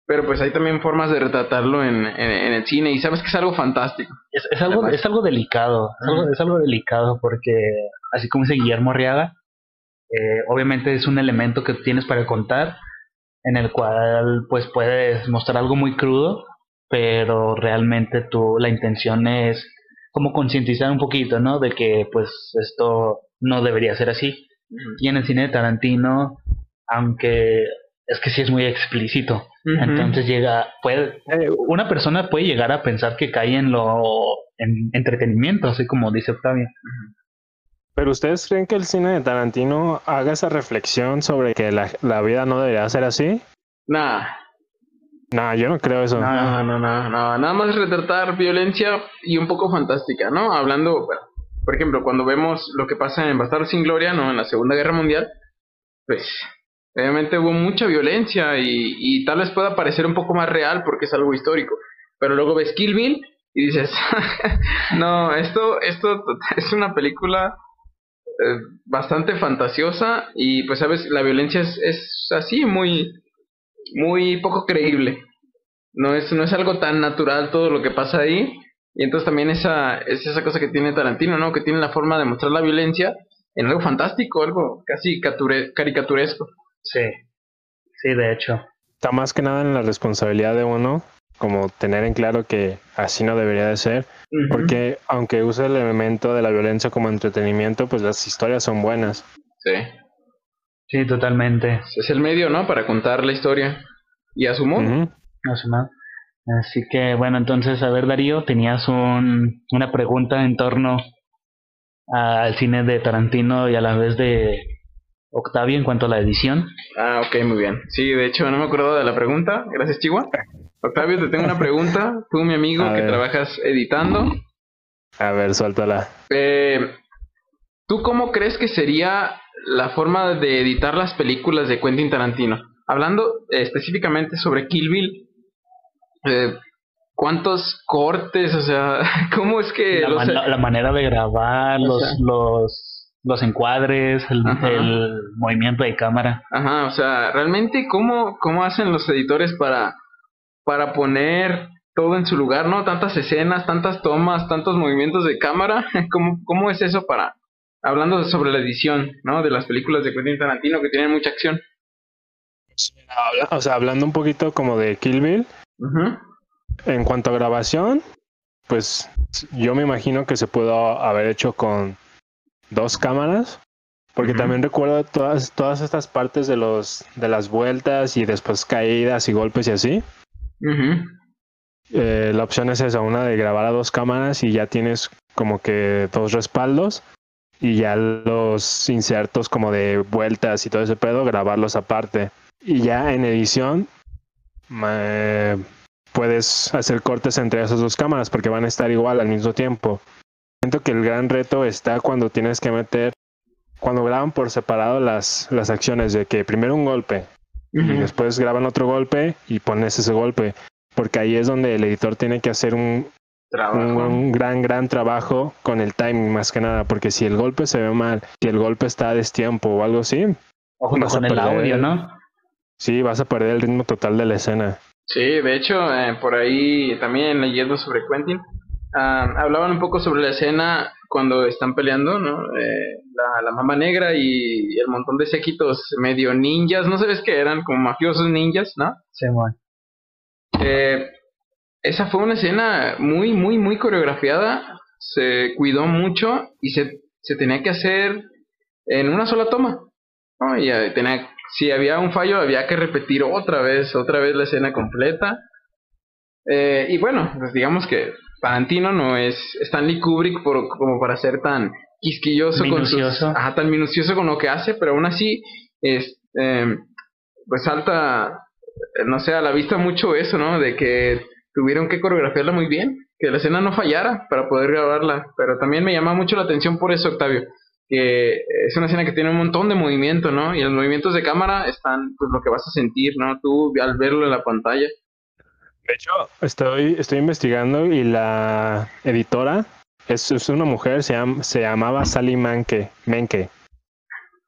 S3: pero pues hay también formas de retratarlo en, en, el cine y sabes que es algo fantástico.
S2: Es, es algo, es algo delicado, es algo, es algo, delicado porque, así como dice Guillermo Arriaga, eh, obviamente es un elemento que tienes para contar, en el cual pues puedes mostrar algo muy crudo, pero realmente tu, la intención es como concientizar un poquito, ¿no? De que pues esto no debería ser así. Y en el cine de Tarantino, aunque es que sí es muy explícito, entonces llega, puede, eh, una persona puede llegar a pensar que cae en lo en entretenimiento, así como dice Octavio.
S1: Pero ustedes creen que el cine de Tarantino haga esa reflexión sobre que la, la vida no debería ser así?
S3: Nah.
S1: Nah, yo no creo eso.
S3: No, no, no, no. Nada más retratar violencia y un poco fantástica, ¿no? Hablando, bueno, por ejemplo, cuando vemos lo que pasa en Bastardo sin Gloria, ¿no? En la Segunda Guerra Mundial, pues obviamente hubo mucha violencia y, y tal vez pueda parecer un poco más real porque es algo histórico. Pero luego ves Kill Bill y dices, no, esto, esto es una película eh, bastante fantasiosa y pues sabes, la violencia es, es así, muy, muy poco creíble. No es, no es algo tan natural todo lo que pasa ahí. Y entonces también esa, es esa cosa que tiene Tarantino, ¿no? Que tiene la forma de mostrar la violencia en algo fantástico, algo casi caricaturesco.
S2: Sí, sí, de hecho.
S1: Está más que nada en la responsabilidad de uno como tener en claro que así no debería de ser, porque aunque use el elemento de la violencia como entretenimiento, pues las historias son buenas.
S3: Sí.
S2: Sí, totalmente.
S3: Es el medio, ¿no? Para contar la historia. Y a su modo.
S2: A su modo. Así que bueno, entonces, a ver Darío, tenías un, una pregunta en torno al cine de Tarantino y a la vez de Octavio en cuanto a la edición.
S3: Ah, ok, muy bien. Sí, de hecho no me acuerdo de la pregunta. Gracias, Chihuahua. Octavio, te tengo una pregunta. Tú, mi amigo, que trabajas editando.
S1: A ver, suéltala.
S3: Eh, ¿Tú cómo crees que sería la forma de editar las películas de Quentin Tarantino? Hablando específicamente sobre Kill Bill, eh, ¿cuántos cortes? O sea, ¿cómo es que...
S2: La, manera de grabar, los, los, los encuadres, el, el, movimiento de cámara.
S3: Ajá, o sea, realmente, ¿cómo, cómo hacen los editores para, para poner todo en su lugar, ¿no? Tantas escenas, tantas tomas, tantos movimientos de cámara. ¿Cómo, cómo es eso para, hablando sobre la edición, ¿no? De las películas de Quentin Tarantino que tienen mucha acción.
S1: O sea, hablando un poquito como de Kill Bill, en cuanto a grabación, pues yo me imagino que se pudo haber hecho con dos cámaras, porque también recuerdo todas, todas estas partes de los de las vueltas y después caídas y golpes y así. Eh, la opción es esa, una de grabar a dos cámaras y ya tienes como que dos respaldos y ya los insertos como de vueltas y todo ese pedo, grabarlos aparte. Y ya en edición puedes hacer cortes entre esas dos cámaras porque van a estar igual al mismo tiempo. Siento que el gran reto está cuando tienes que meter, cuando graban por separado las, las acciones de que primero un golpe y después graban otro golpe y pones ese golpe porque ahí es donde el editor tiene que hacer un, un, gran, gran trabajo con el timing más que nada, porque si el golpe se ve mal, si el golpe está a destiempo o algo así,
S2: Ojo con el audio, ¿no?
S1: Sí, vas a perder el ritmo total de la escena.
S3: Sí, de hecho, eh, por ahí también leyendo sobre Quentin, ah, hablaban un poco sobre la escena cuando están peleando, ¿no? Eh, la, la mama negra y, el montón de séquitos medio ninjas, no sabes qué eran, como mafiosos ninjas, ¿no?
S2: Sí, bueno.
S3: Eh, esa fue una escena muy, muy, muy coreografiada. Se cuidó mucho y se, se tenía que hacer en una sola toma. Y tenía, si había un fallo, había que repetir otra vez, otra vez la escena completa. Eh, y bueno, pues digamos que Tarantino no es Stanley Kubrick por, como para ser tan quisquilloso con tan minucioso con lo que hace, pero aún así es eh, pues salta eh, no sé, a la vista mucho eso, ¿no? De que tuvieron que coreografiarla muy bien, que la escena no fallara para poder grabarla, pero también me llama mucho la atención por eso, Octavio, que es una escena que tiene un montón de movimiento, ¿no? Y los movimientos de cámara están, pues, lo que vas a sentir, ¿no? Tú al verlo en la pantalla.
S1: De hecho, estoy, estoy investigando y la editora es, es una mujer, se, se llamaba Sally Manke. Menke.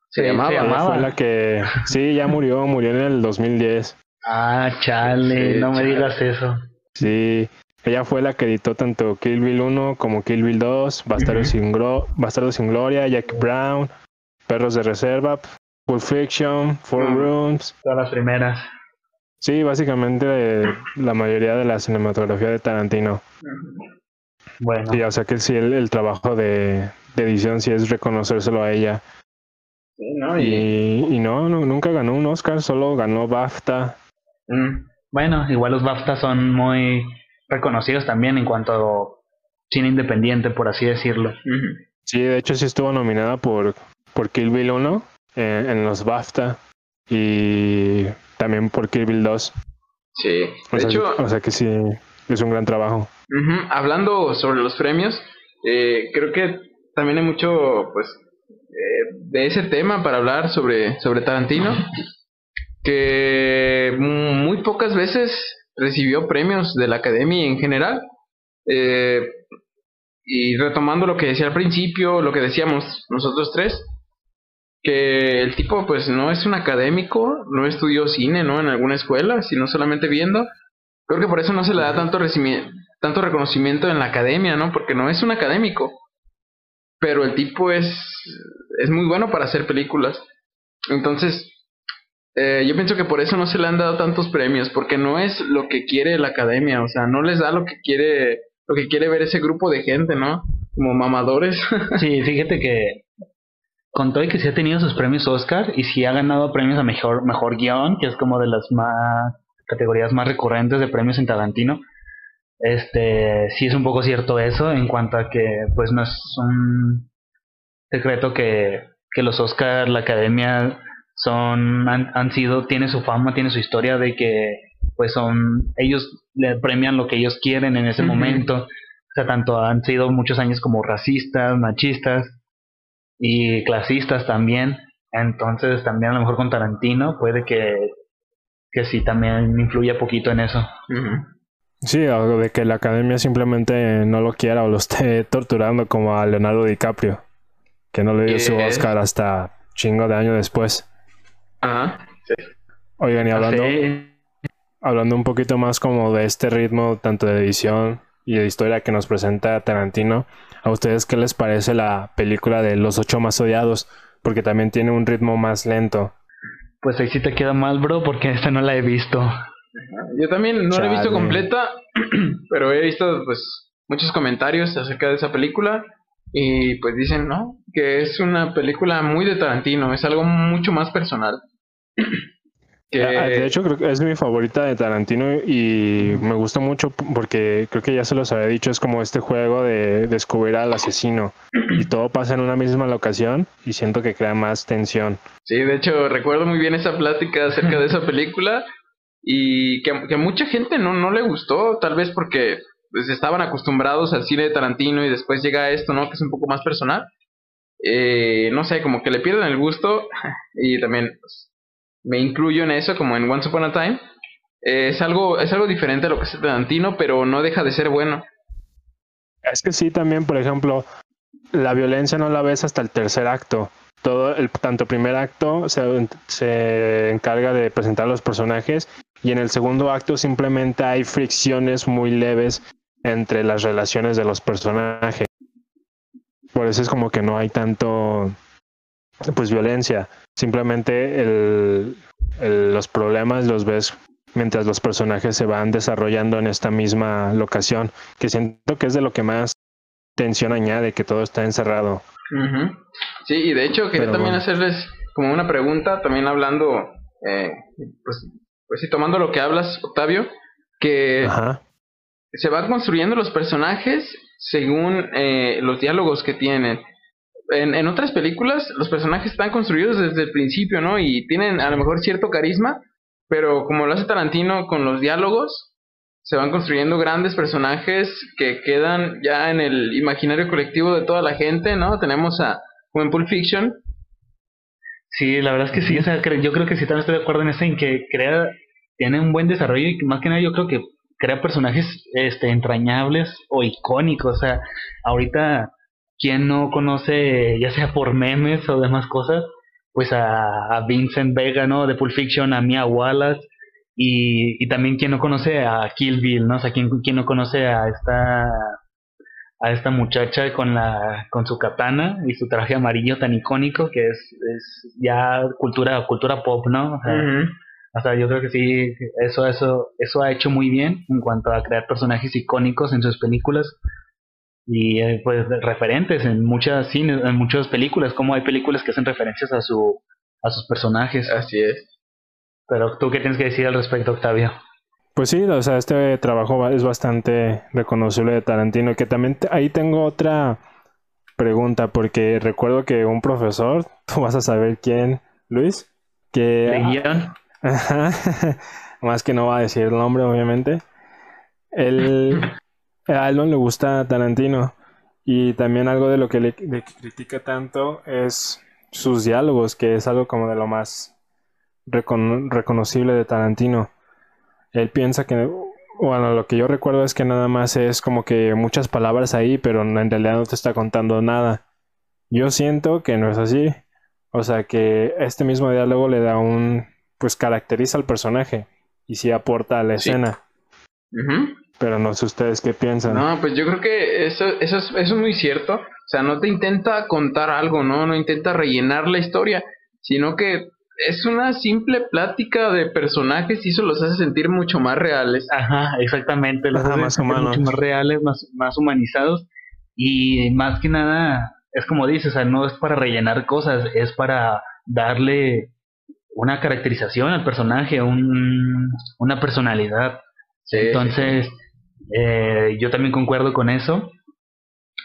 S3: Se, llamaba.
S1: Fue la que, sí, ya murió, murió en el 2010.
S2: Ah, chale, no me digas eso.
S1: Sí, ella fue la que editó tanto Kill Bill 1 como Kill Bill 2, Bastardo, sin, sin Gloria, Jack Brown, Perros de Reserva, Full Fiction, Four Rooms.
S2: Todas las primeras.
S1: Sí, básicamente la mayoría de la cinematografía de Tarantino. Bueno. Sí, o sea que sí, el, trabajo de, edición sí es reconocérselo a ella. Sí, ¿no? Y, y, no, nunca ganó un Oscar, solo ganó BAFTA
S2: Mm. Bueno, igual los BAFTA son muy reconocidos también en cuanto a cine independiente, por así decirlo.
S1: Sí, de hecho sí estuvo nominada por, por Kill Bill 1 eh, en los BAFTA y también por Kill Bill 2.
S3: Sí, de
S1: o
S3: sea,
S1: hecho... O sea que sí, es un gran trabajo.
S3: Hablando sobre los premios, eh, creo que también hay mucho, pues, eh, de ese tema para hablar sobre, sobre Tarantino que muy pocas veces recibió premios de la academia en general. Eh, y retomando lo que decía al principio, lo que decíamos nosotros tres, que el tipo pues no es un académico, no estudió cine, ¿no? En alguna escuela, sino solamente viendo. Creo que por eso no se le da tanto, tanto reconocimiento en la academia, ¿no? Porque no es un académico. Pero el tipo es, es muy bueno para hacer películas. Entonces, eh, yo pienso que por eso no se le han dado tantos premios, porque no es lo que quiere la academia, o sea, no les da lo que quiere, lo que quiere ver ese grupo de gente, ¿no? Como mamadores.
S2: sí, fíjate que con todo y que sí ha tenido sus premios Oscar y sí ha ganado premios a mejor, mejor guion, que es como de las más categorías más recurrentes de premios en Tarantino. Este, sí es un poco cierto eso en cuanto a que pues no es un secreto que, que los Oscars, la Academia son han, han sido tiene su fama, tiene su historia de que pues son ellos le premian lo que ellos quieren en ese momento. O sea, tanto han sido muchos años como racistas, machistas y clasistas también. Entonces también a lo mejor con Tarantino puede que, que sí también influya poquito en eso.
S1: Sí, algo de que la academia simplemente no lo quiera o lo esté torturando como a Leonardo DiCaprio, que no le dio su Oscar hasta chingo de años después.
S3: Ajá, sí.
S1: Oigan, y
S2: Ah,
S1: hablando,
S2: Sí.
S1: hablando un poquito más como de este ritmo, tanto de edición y de historia que nos presenta Tarantino, ¿a ustedes qué les parece la película de Los Ocho Más Odiados? Porque también tiene un ritmo más lento.
S2: Pues ahí sí te queda mal, bro, porque esta no la he visto.
S3: Yo también no la he visto completa, pero he visto pues muchos comentarios acerca de esa película y pues dicen, ¿no? Que es una película muy de Tarantino, es algo mucho más personal. que
S1: Ah, De hecho, creo que es mi favorita de Tarantino y me gusta mucho porque creo que ya se los había dicho, es como este juego de descubrir al asesino y todo pasa en una misma locación y siento que crea más tensión.
S3: Sí, de hecho recuerdo muy bien esa plática acerca de esa película y que, que a mucha gente no, no le gustó, tal vez porque pues, estaban acostumbrados al cine de Tarantino y después llega esto, ¿no? Que es un poco más personal. Eh, no sé, como que le pierden el gusto y también pues, me incluyo en eso, como en Once Upon a Time. Es algo es algo diferente a lo que es Tarantino, pero no deja de ser bueno.
S1: Es que sí, también, por ejemplo, la violencia no la ves hasta el tercer acto. Todo el tanto primer acto se, se encarga de presentar los personajes y en el segundo acto simplemente hay fricciones muy leves entre las relaciones de los personajes. Por eso es como que no hay tanto pues violencia. Simplemente el, el- los problemas los ves mientras los personajes se van desarrollando en esta misma locación, que siento que es de lo que más tensión añade, que todo está encerrado.
S3: Sí, y de hecho quería
S1: Pero
S3: también
S1: bueno.
S3: hacerles como una pregunta, también hablando, eh, pues, pues sí, tomando lo que hablas, Octavio, que
S1: Ajá.
S3: se van construyendo los personajes según eh, los diálogos que tienen. En, en otras películas los personajes están construidos desde el principio, ¿no? Y tienen a lo mejor cierto carisma, pero como lo hace Tarantino con los diálogos, se van construyendo grandes personajes que quedan ya en el imaginario colectivo de toda la gente, ¿no? Tenemos a, Pulp Fiction,
S2: Sí, la verdad es que sí, o sea, yo creo que sí también estoy de acuerdo en eso, en que crea, tiene un buen desarrollo y más que nada yo creo que crea personajes este, entrañables o icónicos, o sea, ahorita, ¿quién no conoce, ya sea por memes o demás cosas, pues a, a Vincent Vega, ¿no? De Pulp Fiction, a Mia Wallace, y, y también quién no conoce a Kill Bill, ¿no? O sea, quién, quién no conoce a esta a esta muchacha con la con su katana y su traje amarillo tan icónico que es, es ya cultura cultura pop no o sea,
S3: Ujú.
S2: o sea, yo creo que sí eso eso eso ha hecho muy bien en cuanto a crear personajes icónicos en sus películas y eh, pues referentes en muchas cines en muchas películas como hay películas que hacen referencias a su a sus personajes
S3: así es.
S2: pero tú qué tienes que decir al respecto Octavio
S1: Pues sí, o sea, este trabajo es bastante reconocible de Tarantino, que también te- ahí tengo otra pregunta, porque recuerdo que un profesor, tú vas a saber quién, Luis, que...
S2: de guion
S1: Ajá. Más que no va a decir el nombre, obviamente. Él, a él no le gusta Tarantino. Y también algo de lo que le critica tanto es sus diálogos, que es algo como de lo más recono- reconocible de Tarantino. Él piensa que, bueno, lo que yo recuerdo es que nada más es como que muchas palabras ahí, pero en realidad no te está contando nada. Yo siento que no es así. O sea que este mismo diálogo le da un, pues caracteriza al personaje y sí aporta a la
S3: Sí.
S1: escena. Pero no sé ustedes qué piensan.
S3: No, pues yo creo que eso, eso, es, eso es muy cierto. O sea, no te intenta contar algo, ¿no? No intenta rellenar la historia, sino que es una simple plática de personajes y eso los hace sentir mucho más reales.
S2: Ajá, exactamente. Los
S1: Ajá,
S2: hace
S1: más
S2: sentir
S1: humanos.
S2: mucho más reales, más, más humanizados. Y más que nada, es como dices, o sea, no es para rellenar cosas, es para darle una caracterización al personaje, un, una personalidad. Entonces, eh, yo también concuerdo con eso.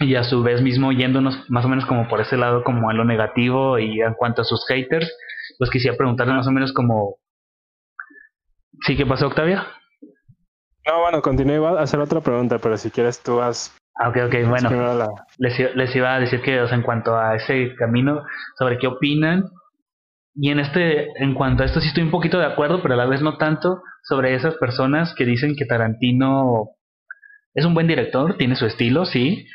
S2: Y a su vez mismo yéndonos más o menos como por ese lado, como a lo negativo y en cuanto a sus haters, pues quisiera preguntarle más o menos como... ¿Sí qué pasó, Octavia?
S1: No, bueno, continúe a hacer otra pregunta, pero si quieres tú has...
S2: Ah, ok, ok, bueno. Les, les, iba a decir que, o sea, en cuanto a ese camino, sobre qué opinan. Y en este, en cuanto a esto sí estoy un poquito de acuerdo, pero a la vez no tanto, sobre esas personas que dicen que Tarantino es un buen director, tiene su estilo, sí,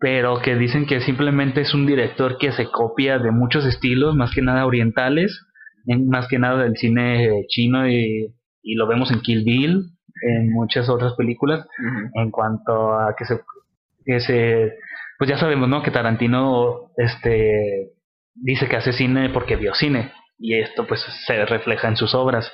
S2: pero que dicen que simplemente es un director que se copia de muchos estilos, más que nada orientales, más que nada del cine chino y, lo vemos en Kill Bill, en muchas otras películas, en cuanto a que se, que se, pues ya sabemos, ¿no? Que Tarantino, este, dice que hace cine porque vio cine, y esto pues se refleja en sus obras.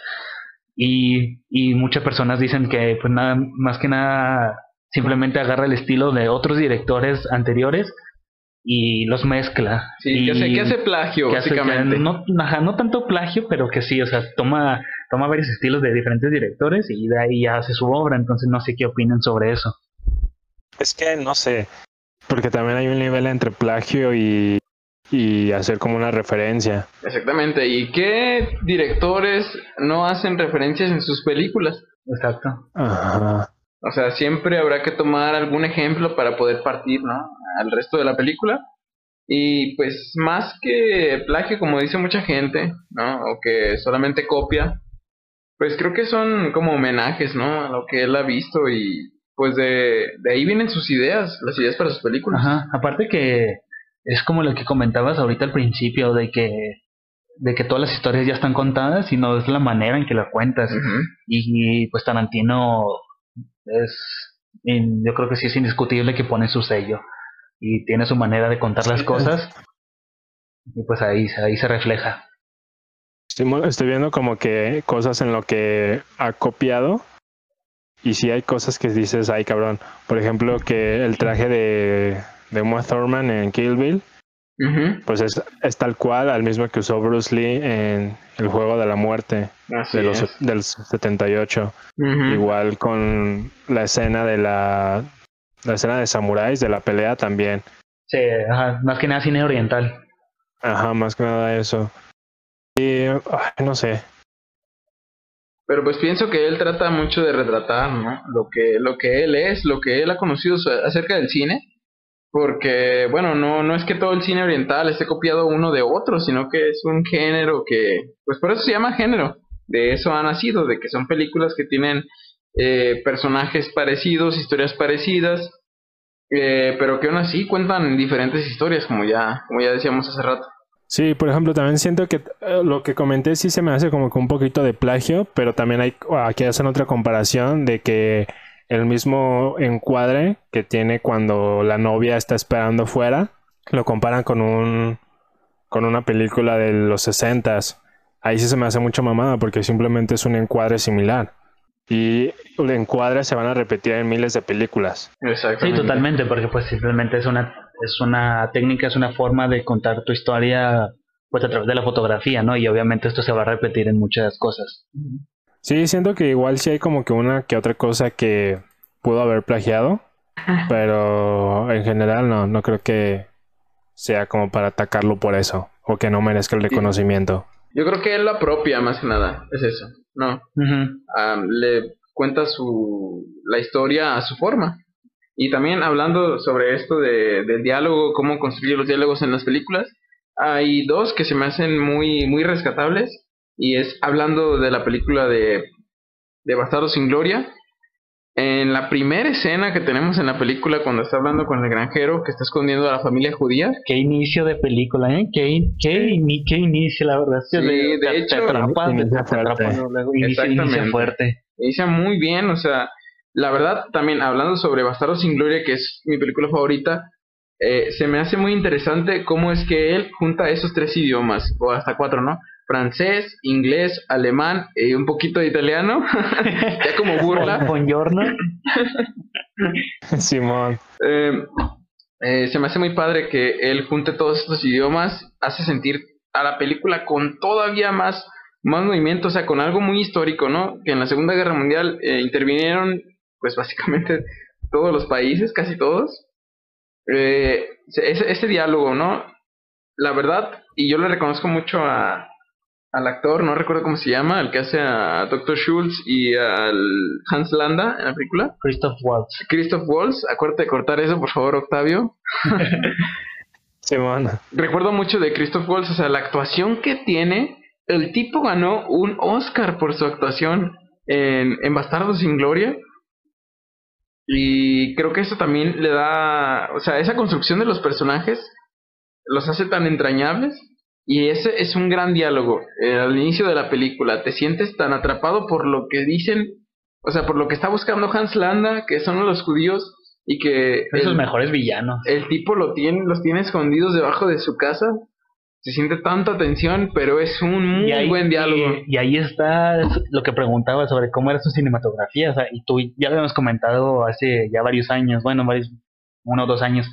S2: Y, y muchas personas dicen que pues nada, más que nada simplemente agarra el estilo de otros directores anteriores y los mezcla.
S3: Sí, y que, hace, plagio, básicamente.
S2: no, no tanto plagio, pero que sí, o sea, toma, toma varios estilos de diferentes directores y de ahí ya hace su obra, entonces no sé qué opinan sobre eso.
S1: Es que no sé, porque también hay un nivel entre plagio y, y hacer como una referencia.
S3: Exactamente, ¿y qué directores no hacen referencias en sus películas?
S2: Exacto.
S1: Ajá.
S3: O sea, siempre habrá que tomar algún ejemplo para poder partir, ¿no? Al resto de la película. Y pues más que plagio, como dice mucha gente, ¿no? O que solamente copia, pues creo que son como homenajes, ¿no? A lo que él ha visto y pues de, de ahí vienen sus ideas, las ideas para sus películas.
S2: Ajá, aparte que es como lo que comentabas ahorita al principio, de que de que todas las historias ya están contadas, sino es la manera en que las cuentas. y, pues Tarantino es, yo creo que sí es indiscutible que pone su sello y tiene su manera de contar las cosas y pues ahí, ahí se refleja.
S1: Estoy, viendo como que cosas en lo que ha copiado y si hay cosas que dices, ay cabrón, por ejemplo que el traje de, de Uma Thurman en Kill Bill pues es, es, tal cual al mismo que usó Bruce Lee en el juego de la muerte de los, del 78. Igual con la escena de la, la escena de samuráis de la pelea también.
S2: Sí, ajá, más que nada cine oriental.
S1: Ajá, más que nada eso. Y no sé.
S3: Pero pues pienso que él trata mucho de retratar, ¿no? Lo que, lo que él es, lo que él ha conocido acerca del cine porque, bueno, no, no es que todo el cine oriental esté copiado uno de otro, sino que es un género que, pues por eso se llama género. De eso ha nacido, de que son películas que tienen eh, personajes parecidos, historias parecidas, eh, pero que aún así cuentan diferentes historias, como ya, como ya decíamos hace rato.
S1: Sí, por ejemplo, también siento que eh, lo que comenté sí se me hace como que un poquito de plagio, pero también hay aquí hacen otra comparación de que el mismo encuadre que tiene cuando la novia está esperando fuera, lo comparan con un con una película de los sesentas. Ahí sí se me hace mucho mamada porque simplemente es un encuadre similar. Y los encuadres se van a repetir en miles de películas.
S2: Sí, totalmente, porque pues simplemente es una es una técnica, es una forma de contar tu historia pues a través de la fotografía, ¿no? Y obviamente esto se va a repetir en muchas cosas.
S1: Sí, siento que igual sí hay como que una que otra cosa que pudo haber plagiado, pero en general no, no creo que sea como para atacarlo por eso o que no merezca el reconocimiento.
S3: Yo creo que él la propia más que nada, es eso, ¿no? le cuenta su la historia a su forma. Y también hablando sobre esto de, del diálogo, cómo construir los diálogos en las películas, hay dos que se me hacen muy, muy rescatables y es hablando de la película de, de Bastardo sin Gloria. En la primera escena que tenemos en la película, cuando está hablando con el granjero que está escudiendo a la familia judía.
S2: Qué inicio de película, ¿eh? Qué, qué, inicio, la verdad.
S3: Sí, de, hecho,
S2: inicia fuerte.
S3: Inicia muy bien, o sea, la verdad, también hablando sobre Bastardo sin Gloria, que es mi película favorita, eh, se me hace muy interesante cómo es que él junta esos tres idiomas, o hasta cuatro, ¿no? Francés, inglés, alemán y un poquito de italiano. ya como burla.
S2: Buongiorno.
S1: Simón.
S3: Eh, eh, se me hace muy padre que él junte todos estos idiomas, hace sentir a la película con todavía más, más movimiento, o sea, con algo muy histórico, ¿no? Que en la Segunda Guerra Mundial eh, intervinieron, pues básicamente todos los países, casi todos. Eh, ese, ese diálogo, ¿no? La verdad, y yo le reconozco mucho a, al actor, no recuerdo cómo se llama, el que hace a Dr. Schultz y al Hans Landa en la película.
S2: Christoph Waltz.
S3: Christoph Waltz, acuérdate de cortar eso, por favor, Octavio.
S1: Simón.
S3: Recuerdo mucho de Christoph Waltz, o sea, la actuación que tiene, el tipo ganó un Oscar por su actuación en, en Bastardo sin Gloria. Y creo que eso también le da, o sea, esa construcción de los personajes los hace tan entrañables y ese es un gran diálogo eh, al inicio de la película. Te sientes tan atrapado por lo que dicen, o sea, por lo que está buscando Hans Landa, que son los judíos, y que...
S2: Esos mejores villanos.
S3: El tipo lo tiene, los tiene escondidos debajo de su casa. Se siente tanta tensión, pero es un muy buen diálogo.
S2: Y, ahí está lo que preguntaba sobre cómo era su cinematografía. O sea, y tú ya lo habíamos comentado hace ya varios años, bueno, varios, uno o dos años,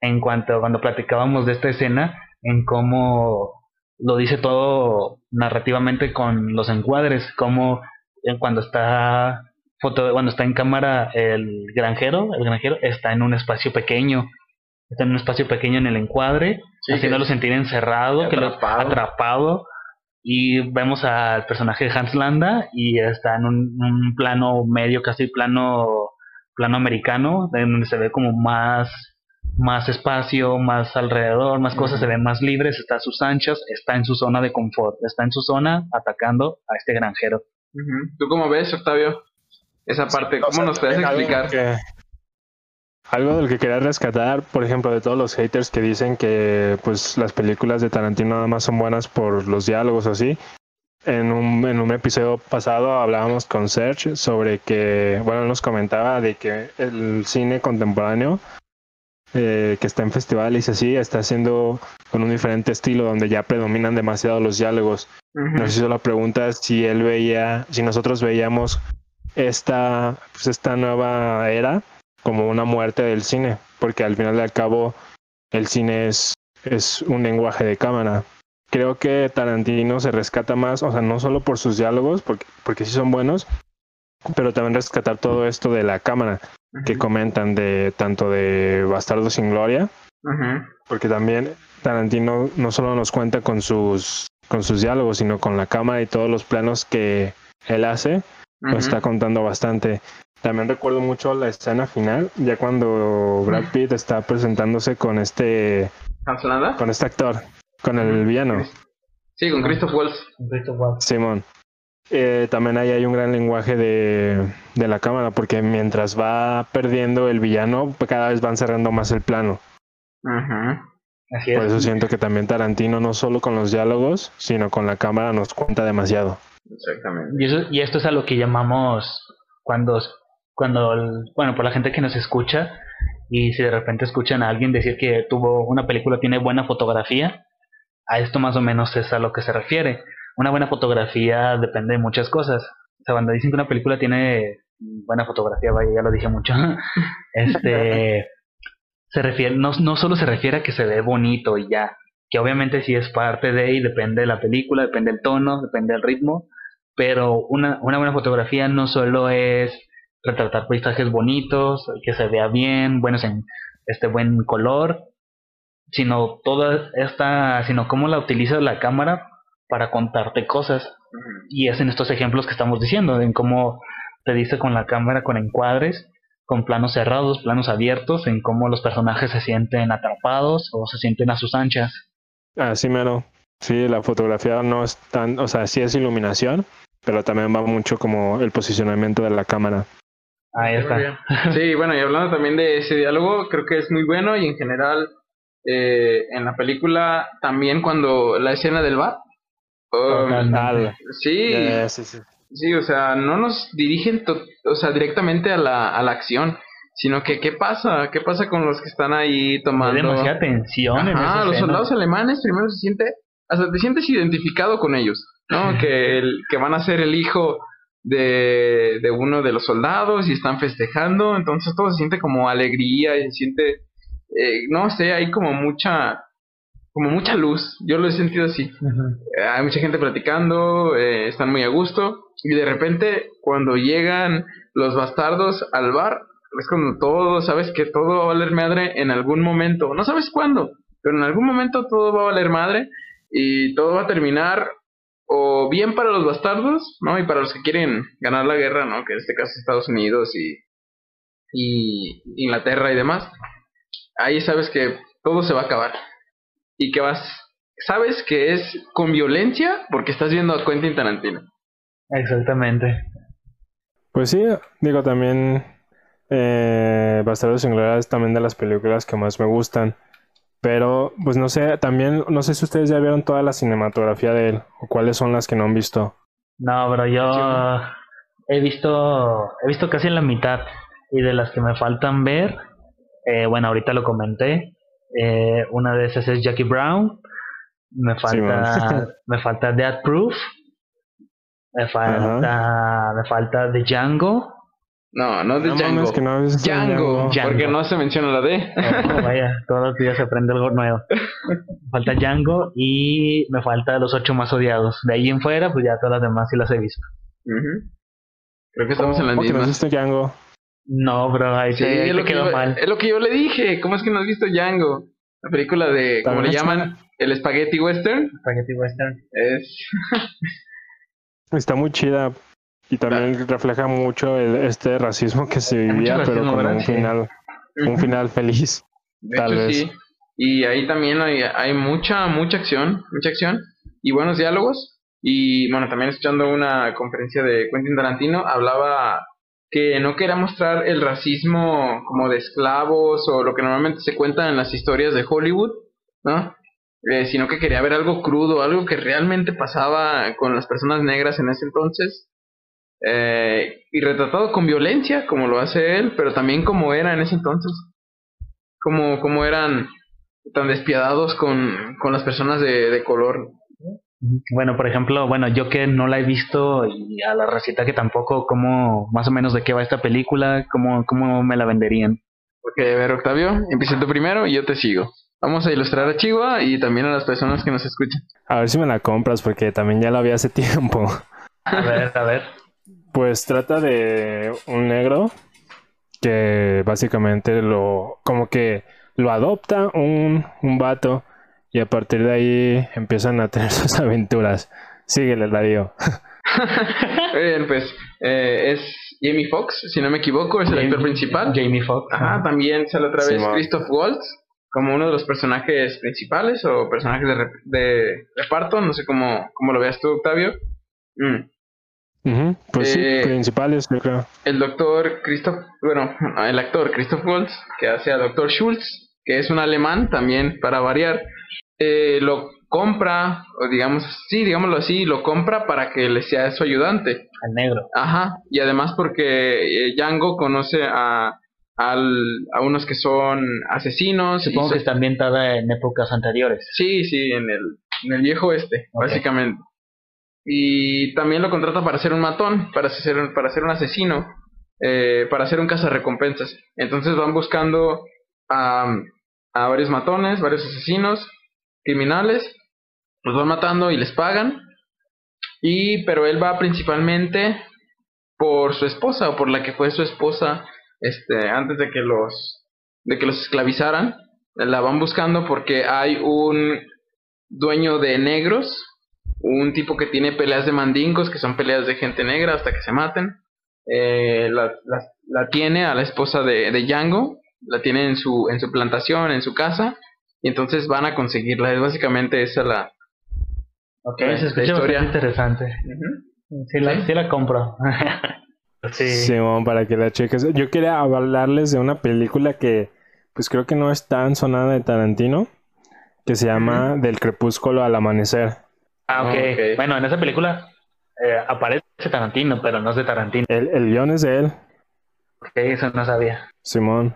S2: en cuanto cuando platicábamos de esta escena en cómo lo dice todo narrativamente con los encuadres, como cuando está foto, cuando está en cámara el granjero, el granjero está en un espacio pequeño, está en un espacio pequeño en el encuadre, haciéndolo sentir encerrado, que atrapado. atrapado, y vemos al personaje de Hans Landa y está en un, un plano medio, casi plano plano americano, donde se ve como más más espacio, más alrededor, más cosas, se ven más libres, está a sus anchas, está en su zona de confort, está en su zona atacando a este granjero.
S3: ¿Tú cómo ves, Octavio? Esa parte, ¿cómo nos puedes explicar?
S1: Algo, del que quería rescatar, por ejemplo, de todos los haters que dicen que pues las películas de Tarantino nada más son buenas por los diálogos así. En un, en un episodio pasado hablábamos con Serge sobre que, bueno, nos comentaba de que el cine contemporáneo eh, que está en festivales y así, está haciendo con un diferente estilo donde ya predominan demasiado los diálogos. Nos hizo la pregunta si él veía, si nosotros veíamos esta, pues esta nueva era como una muerte del cine, porque al final y al cabo el cine es, es un lenguaje de cámara. Creo que Tarantino se rescata más, o sea, no solo por sus diálogos, porque, porque sí son buenos, pero también rescatar todo esto de la cámara que comentan de tanto de Bastardo sin Gloria, porque también Tarantino no solo nos cuenta con sus con sus diálogos, sino con la cámara y todos los planos que él hace, lo está contando bastante. También recuerdo mucho la escena final, ya cuando Brad Pitt está presentándose con este con este actor, con el villano.
S3: Sí, con Christoph Waltz.
S1: Simón. Eh, también ahí hay un gran lenguaje de, de, la cámara, porque mientras va perdiendo el villano, cada vez van cerrando más el plano. Por eso siento que también Tarantino, no solo con los diálogos, sino con la cámara, nos cuenta demasiado.
S3: Exactamente.
S2: Y, eso, y esto es a lo que llamamos cuando, cuando, bueno, por la gente que nos escucha, y si de repente escuchan a alguien decir que tuvo una película tiene buena fotografía, a esto más o menos es a lo que se refiere una buena fotografía depende de muchas cosas. O sea, cuando dicen que una película tiene buena fotografía, vaya, ya lo dije mucho. este se refiere, no, no solo se refiere a que se ve bonito y ya, que obviamente sí es parte de y depende de la película, depende del tono, depende del ritmo, pero una, una buena fotografía no solo es retratar paisajes bonitos, que se vea bien, buenos en este buen color, sino toda esta, sino cómo la utiliza la cámara para contarte cosas. Y es en estos ejemplos que estamos diciendo, en cómo te dice con la cámara, con encuadres, con planos cerrados, planos abiertos, en cómo los personajes se sienten atrapados o se sienten a sus anchas.
S1: Así mero. Sí, la fotografía no es tan, o sea, sí es iluminación, pero también va mucho como el posicionamiento de la cámara.
S2: Ahí está.
S3: Sí, bueno, y hablando también de ese diálogo, creo que es muy bueno y en general eh, en la película también cuando la escena del bar,
S1: Um,
S3: sí, sí, sí, sí. o sea, no nos dirigen o sea, directamente a la, a la acción, sino que qué pasa, qué pasa con los que están ahí tomando...
S2: Hay demasiada tensión.
S3: Ah, los soldados alemanes primero se siente, hasta te sientes identificado con ellos, ¿no? que, el, que van a ser el hijo de, de uno de los soldados y están festejando, entonces todo se siente como alegría y se siente, eh, no sé, hay como mucha como mucha luz. Yo lo he sentido así. Eh, Hay mucha gente platicando, eh, están muy a gusto. Y de repente, cuando llegan los bastardos al bar, es cuando todo, sabes que todo va a valer madre en algún momento. No sabes cuándo, pero en algún momento todo va a valer madre y todo va a terminar o bien para los bastardos, ¿no? Y para los que quieren ganar la guerra, ¿no? Que en este caso Estados Unidos y, y Inglaterra y demás. Ahí sabes que todo se va a acabar. Y que vas, sabes que es con violencia porque estás viendo a Quentin Tarantino.
S2: Exactamente.
S1: Pues sí, digo también eh, Bastardos sin Gloria es también de las películas que más me gustan. Pero, pues no sé, también, no sé si ustedes ya vieron toda la cinematografía de él, o cuáles son las que no han visto.
S2: No, pero yo he visto, he visto casi la mitad. Y de las que me faltan ver, eh, bueno, ahorita lo comenté. Eh, una de esas es Jackie Brown. Me
S1: Sí,
S2: falta, me falta Death Proof. Me falta, me falta The Django.
S3: No, no de
S1: No
S3: Django.
S1: mames, que no visto
S3: Django,
S2: Django.
S3: porque no se menciona la D.
S2: Oh, vaya, todos los días se aprende algo nuevo. Me falta Django y me falta Los Ocho Más Odiados. De ahí en fuera, pues ya todas las demás sí las he visto.
S3: Creo que estamos en
S1: ¿Cómo que no Django?
S2: No, bro, ahí
S3: Sí,
S2: te,
S3: es,
S2: te
S3: lo que
S2: quedó
S3: yo,
S2: mal.
S3: es lo que yo le dije. ¿Cómo es que no has visto Django? La película de, como le llaman, el Spaghetti Western.
S2: Spaghetti Western.
S3: Es
S1: Está muy chida y también refleja mucho el- este racismo que se vivía, pero
S2: racismo,
S1: con
S2: ¿verdad?
S1: un
S2: Sí.
S1: final, un final feliz.
S3: De
S1: Tal
S3: hecho,
S1: vez.
S3: sí. Y ahí también hay, hay mucha, mucha acción, mucha acción y buenos diálogos. Y bueno, también escuchando una conferencia de Quentin Tarantino, hablaba que no quería mostrar el racismo como de esclavos o lo que normalmente se cuenta en las historias de Hollywood, ¿no? Eh, sino que quería ver algo crudo, algo que realmente pasaba con las personas negras en ese entonces. Eh, y retratado con violencia, como lo hace él, pero también como era en ese entonces como, como eran tan despiadados con, con las personas de, de color.
S2: Bueno, por ejemplo, bueno, yo que no la he visto y a la recita que tampoco, ¿cómo, más o menos de qué va esta película? ¿Cómo, cómo me la venderían?
S3: Ok, a ver, Octavio, empieza tú primero y yo te sigo. Vamos a ilustrar a Chihuahua y también a las personas que nos escuchan.
S1: A ver si me la compras, porque también ya la vi hace tiempo.
S2: A ver, a ver.
S1: Pues trata de un negro que básicamente lo, como que lo adopta un, un vato y a partir de ahí empiezan a tener sus aventuras. Síguele, Darío.
S3: Muy bien, pues eh, es Jamie Foxx, si no me equivoco, es el actor principal.
S2: Jamie Foxx.
S3: Ajá, también sale otra vez. Christoph Waltz como uno de los personajes principales o personajes de, rep- de reparto, no sé cómo, cómo lo veas tú, Octavio. Mm.
S1: Pues
S3: Eh,
S1: sí, principales, yo creo.
S3: el doctor Christoph, bueno, el actor Christoph Waltz, que hace a doctor Schultz, que es un alemán también, para variar, eh, lo compra, o digamos, sí, digámoslo así, lo compra para que le sea su ayudante.
S2: Al negro.
S3: Ajá, y además porque eh, Django conoce a, al- a unos que son asesinos.
S2: Supongo que está ambientada en épocas anteriores.
S3: Sí, sí, en el, en el viejo este, básicamente. Y también lo contrata para ser un matón, para ser, para ser un asesino, eh, para ser un cazarrecompensas. Entonces van buscando a, a varios matones, varios asesinos, criminales, los van matando y les pagan. Y, pero él va principalmente por su esposa o por la que fue su esposa este antes de que los de que los esclavizaran. La van buscando porque hay un dueño de negros un tipo que tiene peleas de mandingos que son peleas de gente negra hasta que se maten. Eh, la, la- la tiene a la esposa de, de Django la tiene en su en su plantación en su casa y entonces van a conseguirla es básicamente esa la
S2: Ok,
S3: La-
S2: se
S3: la
S2: escucha
S3: historia.
S2: bastante interesante. Sí la,
S3: Sí.
S2: sí la compro. sí.
S1: Simón, para que la cheques. Yo quería hablarles de una película que, pues creo que no es tan sonada de Tarantino, que se llama Del crepúsculo al amanecer.
S2: Ah, ok.
S3: Ok.
S2: Bueno, en esa película eh, aparece Tarantino, pero no es de Tarantino.
S1: El, el guion es de él,
S2: Ok, eso no sabía.
S1: Simón.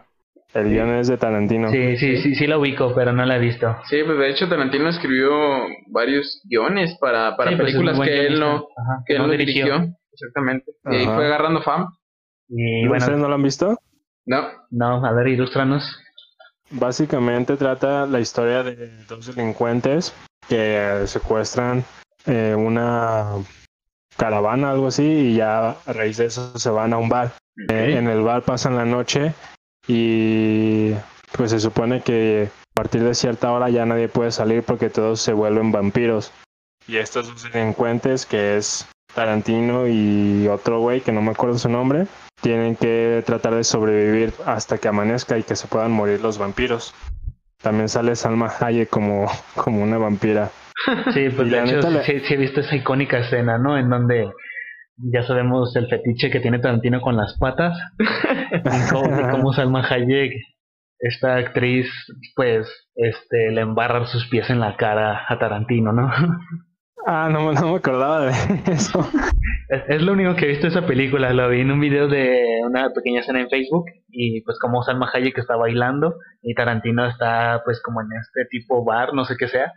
S1: El guion es de Tarantino.
S2: Sí, sí, sí, sí la ubico, pero no la he visto.
S3: Sí, pues de hecho Tarantino escribió varios guiones para, para
S2: Sí, pues, es
S3: películas que él no,
S2: Ajá,
S3: que él
S2: no dirigió.
S3: dirigió. Exactamente. Y ahí fue agarrando fama.
S2: Y
S1: ¿Ustedes no lo han visto?
S3: No.
S2: no, a ver, ilústranos.
S1: básicamente trata la historia de dos delincuentes que secuestran eh, una caravana, algo así, y ya a raíz de eso se van a un bar. Eh, en el bar pasan la noche y pues se supone que a partir de cierta hora ya nadie puede salir porque todos se vuelven vampiros. Y estos dos delincuentes, que es Tarantino y otro güey que no me acuerdo su nombre, tienen que tratar de sobrevivir hasta que amanezca y que se puedan morir los vampiros. También sale Salma Hayek como, como una vampira.
S2: Sí, pues de hecho sí, he visto esa icónica escena, ¿no? En donde ya sabemos el fetiche que tiene Tarantino con las patas. y cómo, Salma Hayek, esta actriz, pues, este, le embarra sus pies en la cara a Tarantino, ¿no?
S1: Ah, no, no me acordaba de eso.
S2: Es, lo único que he visto de esa película. Lo vi en un video de una pequeña escena en Facebook y pues como Salma Hayek está bailando y Tarantino está pues como en este tipo bar, no sé qué sea.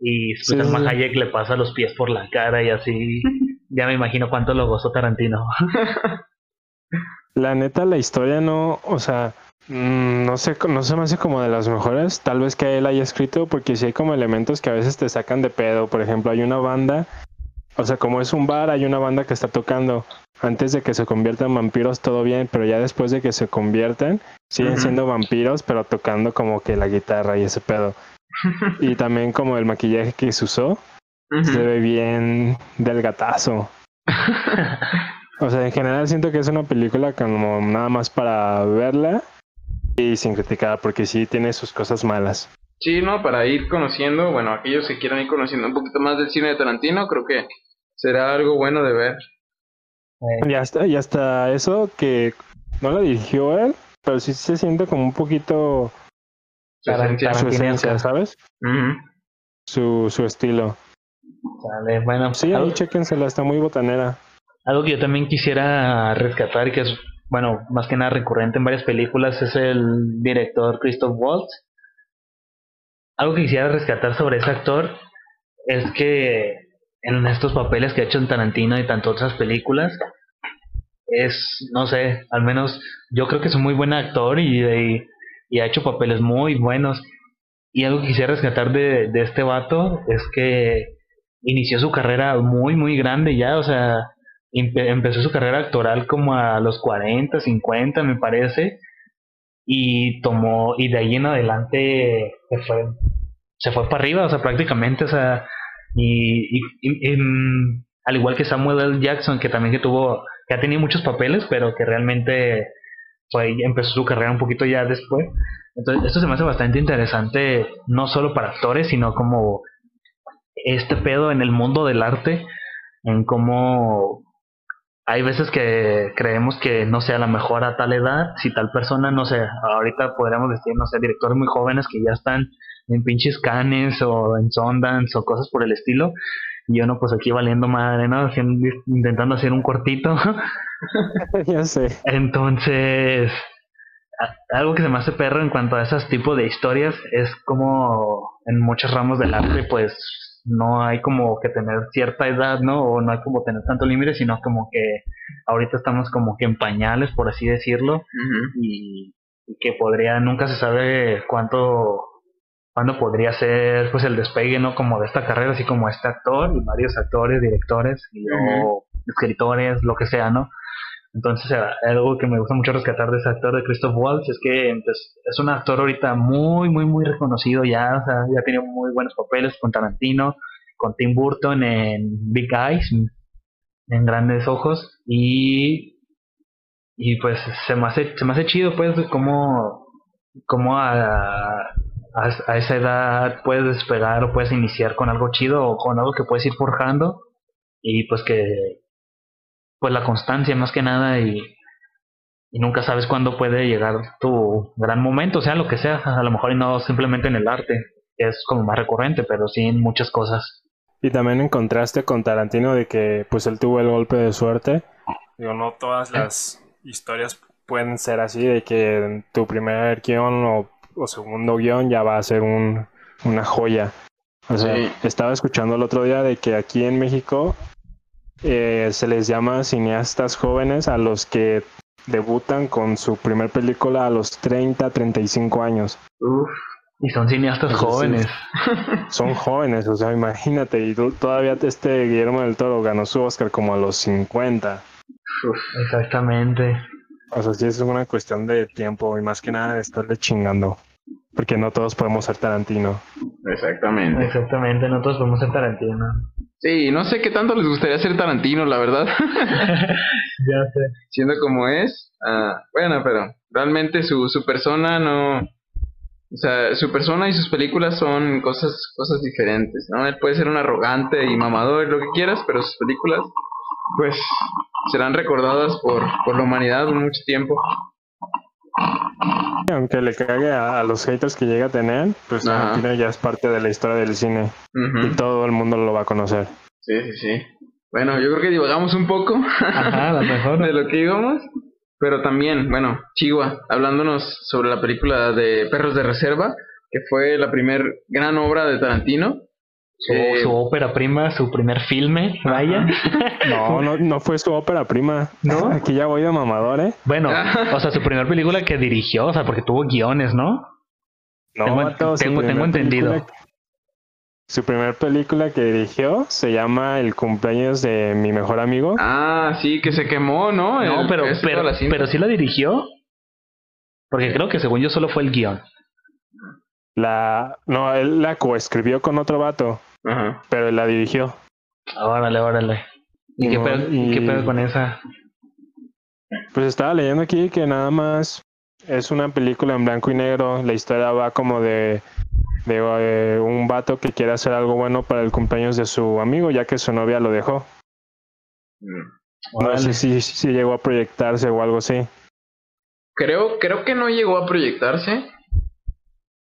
S2: Y pues, Salma Hayek le pasa los pies por la cara y así. Ya me imagino cuánto lo gozó Tarantino.
S1: la neta, la historia no, o sea, Mm, no sé, no se me hace como de las mejores. Tal vez que él haya escrito, porque si hay como elementos que a veces te sacan de pedo. Por ejemplo, hay una banda, o sea, como es un bar, hay una banda que está tocando. Antes de que se conviertan en vampiros, todo bien, pero ya después de que se convierten, siguen siendo vampiros, pero tocando como que la guitarra y ese pedo. y también como el maquillaje que se usó, se ve bien del gatazo. o sea, en general siento que es una película como nada más para verla y sin criticar, porque sí tiene sus cosas malas.
S3: Sí, no, para ir conociendo, bueno, aquellos que quieran ir conociendo un poquito más del cine de Tarantino, creo que será algo bueno de ver.
S1: Ya está, ya está eso que no lo dirigió él, pero sí se siente como un poquito su esencia, ¿sabes? su, su estilo.
S2: Vale, bueno.
S1: Sí, ahí chequensela, está muy botanera.
S2: Algo que yo también quisiera rescatar, que es bueno, más que nada recurrente en varias películas, es el director Christoph Waltz. Algo que quisiera rescatar sobre ese actor es que en estos papeles que ha hecho en Tarantino y tanto otras películas, es, no sé, al menos yo creo que es un muy buen actor y, y, ha hecho papeles muy buenos. Y algo que quisiera rescatar de, de este vato es que inició su carrera muy, muy grande ya, o sea, empezó su carrera actoral como a los 40, 50 me parece y tomó y de ahí en adelante se fue se fue para arriba, o sea, prácticamente, o sea, y, al igual que Samuel L. Jackson que también que tuvo que ha tenido muchos papeles, pero que realmente fue empezó su carrera un poquito ya después. Entonces, esto se me hace bastante interesante no solo para actores, sino como este pedo en el mundo del arte en cómo hay veces que creemos que no sea la mejor a tal edad, si tal persona, no sé, ahorita podríamos decir, no sé, directores muy jóvenes que ya están en pinches canes o en Sundance o cosas por el estilo, y yo no, pues aquí valiendo madre, ¿no? intentando hacer un cortito.
S1: ya sé.
S2: Entonces, algo que se me hace perro en cuanto a esos tipos de historias es como en muchos ramos del arte, pues no hay como que tener cierta edad, ¿no? O no hay como tener tanto límite, sino como que ahorita estamos como que en pañales, por así decirlo, y, que podría, nunca se sabe cuánto, cuándo podría ser pues el despegue, ¿no? Como de esta carrera, así como este actor y varios actores, directores, y, o escritores, lo que sea, ¿no? Entonces, algo que me gusta mucho rescatar de ese actor de Christoph Waltz es que pues, es un actor ahorita muy, muy, muy reconocido ya, o sea, ya ha tenido muy buenos papeles con Tarantino, con Tim Burton en Big Eyes, en Grandes Ojos, y, y pues se me hace, se me hace chido, pues, cómo, cómo a, a, esa edad puedes despegar o puedes iniciar con algo chido o con algo que puedes ir forjando, y pues que pues la constancia más que nada y, y nunca sabes cuándo puede llegar tu gran momento, sea lo que sea, a lo mejor y no simplemente en el arte, que es como más recurrente, pero sí en muchas cosas.
S1: Y también en contraste con Tarantino de que pues él tuvo el golpe de suerte. Digo, no todas las historias pueden ser así, de que tu primer guion o, o segundo guion ya va a ser un, una joya. O sea, estaba escuchando el otro día de que aquí en México eh, se les llama cineastas jóvenes a los que debutan con su primer película a los 30, 35 años.
S2: Uf. Y son cineastas
S1: Entonces,
S2: jóvenes.
S1: Son jóvenes, o sea, imagínate, y tú- todavía este Guillermo del Toro ganó su Oscar como a los 50.
S2: Uf, exactamente.
S1: O sea, sí es una cuestión de tiempo y más que nada de estarle chingando. Porque no todos podemos ser Tarantino.
S3: Exactamente.
S2: Exactamente, nosotros podemos ser Tarantino.
S3: Sí, no sé qué tanto les gustaría ser Tarantino, la verdad.
S2: Ya sé.
S3: Siendo como es. ah, bueno, pero realmente su, su persona no. O sea, su persona y sus películas son cosas, cosas diferentes, ¿no? Él puede ser un arrogante y mamador, lo que quieras, pero sus películas, pues, serán recordadas por, por la humanidad por mucho tiempo.
S1: Aunque le cague a, a los haters que llega a tener, pues. Tarantino ya es parte de la historia del cine
S3: Ujú.
S1: y todo el mundo lo va a conocer.
S3: Sí, sí, sí. Bueno, yo creo que divagamos un poco
S2: Ajá, a lo mejor.
S3: de lo que íbamos. Pero también, bueno, Chihuahua, hablándonos sobre la película de Perros de Reserva, que fue la primer gran obra de Tarantino.
S2: Su,
S3: Eh,
S2: su ópera prima, su primer filme, vaya.
S1: No, no, no fue su ópera prima.
S2: ¿No?
S1: Aquí ya voy de mamador, ¿eh?
S2: Bueno, o sea, su primer película que dirigió, o sea, porque tuvo guiones, ¿no?
S1: No,
S2: Tengo-
S1: vato,
S2: tengo- entendido.
S1: película- Su primer película que dirigió se llama El cumpleaños de mi mejor amigo.
S3: Ah, sí, que se quemó, ¿no?
S2: No,
S3: El-
S2: pero, pero, pero sí la dirigió. Porque creo que según yo solo fue el guion.
S1: La, no, él la coescribió con otro vato,
S3: Ajá.
S1: pero la dirigió.
S2: Órale, órale. ¿Y, qué,
S1: No,
S2: pedo, y qué pedo con esa?
S1: Pues estaba leyendo aquí que nada más es una película en blanco y negro. La historia va como de, de eh, un vato que quiere hacer algo bueno para el cumpleaños de su amigo, ya que su novia lo dejó.
S3: Mm.
S1: No sé si, si llegó a proyectarse o algo así.
S3: Creo, creo que no llegó a proyectarse.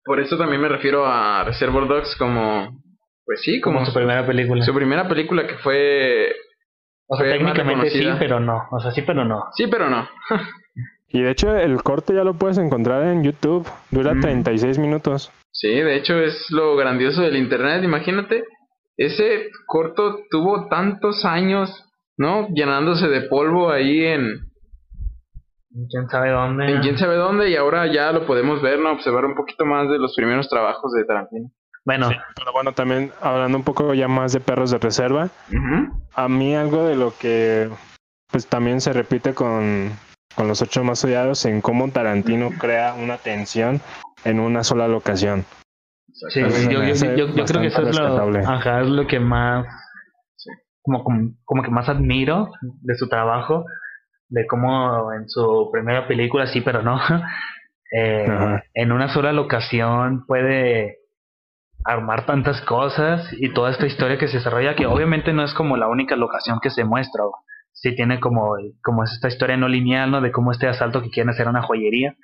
S3: Por eso también me refiero a Reservoir Dogs como, pues sí, como,
S2: Como su primera película.
S3: su primera película que fue,
S2: O sea,
S3: fue
S2: técnicamente sí, pero no. O sea, sí, pero no.
S3: sí, pero no.
S1: Y de hecho el corte ya lo puedes encontrar en YouTube. Dura
S3: Mm.
S1: 36 minutos.
S3: Sí, de hecho es lo grandioso del internet. Imagínate, ese corto tuvo tantos años, ¿no? Llenándose de polvo ahí en,
S2: ¿Quién sabe dónde?
S3: en quién sabe dónde y ahora ya lo podemos ver, ¿no? Observar un poquito más de los primeros trabajos de Tarantino.
S2: Bueno,
S1: Pero bueno, también hablando un poco ya más de perros de reserva. A mí algo de lo que pues también se repite con, con los ocho más odiados en cómo Tarantino crea una tensión en una sola locación.
S2: sí, yo, yo, yo- yo creo que eso es lo, ajá, es lo que más,
S3: Sí.
S2: como, como, como que más admiro de su trabajo, de cómo en su primera película, sí, pero no, eh, en una sola locación puede armar tantas cosas y toda esta historia que se desarrolla, que obviamente no es como la única locación que se muestra, sí tiene como, como es esta historia no lineal, ¿no? De cómo este asalto que quieren hacer una joyería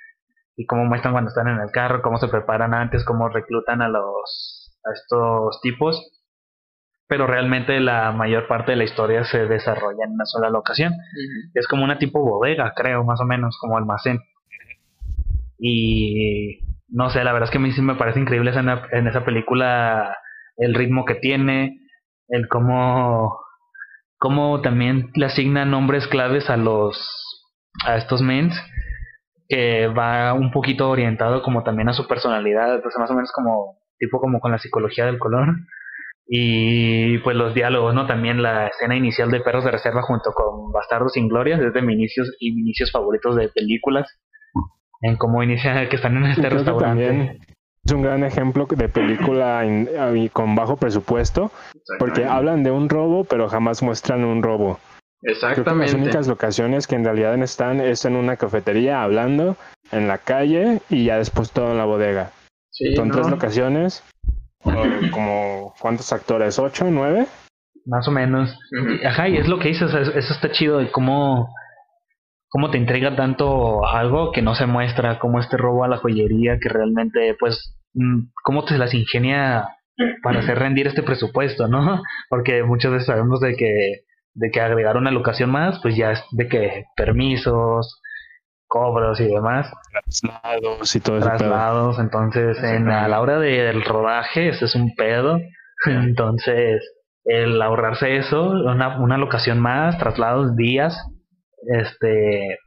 S2: y cómo muestran cuando están en el carro, cómo se preparan antes, cómo reclutan a los a estos tipos. Pero realmente la mayor parte de la historia se desarrolla en una sola locación. Es como una tipo bodega, creo, más o menos, como almacén. Y no sé, la verdad es que a mí sí me parece increíble esa- en esa película el ritmo que tiene, el cómo, cómo también le asignan nombres claves a los a estos mens que va un poquito orientado como también a su personalidad, entonces más o menos como tipo como con la psicología del color y pues los diálogos, ¿no? También la escena inicial de Perros de Reserva junto con Bastardos sin Gloria, es de mis inicios y inicios favoritos de películas, en cómo inicia que están en este
S1: Creo
S2: restaurante.
S1: también es un gran ejemplo de película in- con bajo presupuesto, porque hablan de un robo, pero jamás muestran un robo. Creo que las
S3: Exactamente.
S1: únicas locaciones que en realidad están es en una cafetería hablando, en la calle y ya después todo en la bodega.
S3: Sí,
S1: Son
S3: ¿no?
S1: tres locaciones, como ¿cuántos actores? ¿Ocho? ¿Nueve?
S2: Más o menos. Ajá, y es lo que dices, eso está chido de cómo, cómo te entrega tanto algo que no se muestra, como este robo a la joyería que realmente, pues, mm, cómo te las ingenia para hacer rendir este presupuesto, ¿no? Porque muchas veces sabemos de que, de que agregar una locación más, pues ya es de que permisos, cobros y demás,
S1: Traslados y todo ese pedo.
S2: traslados, entonces en, a la hora del rodaje ese es un pedo, entonces el ahorrarse eso, una, una locación más, traslados, días, este,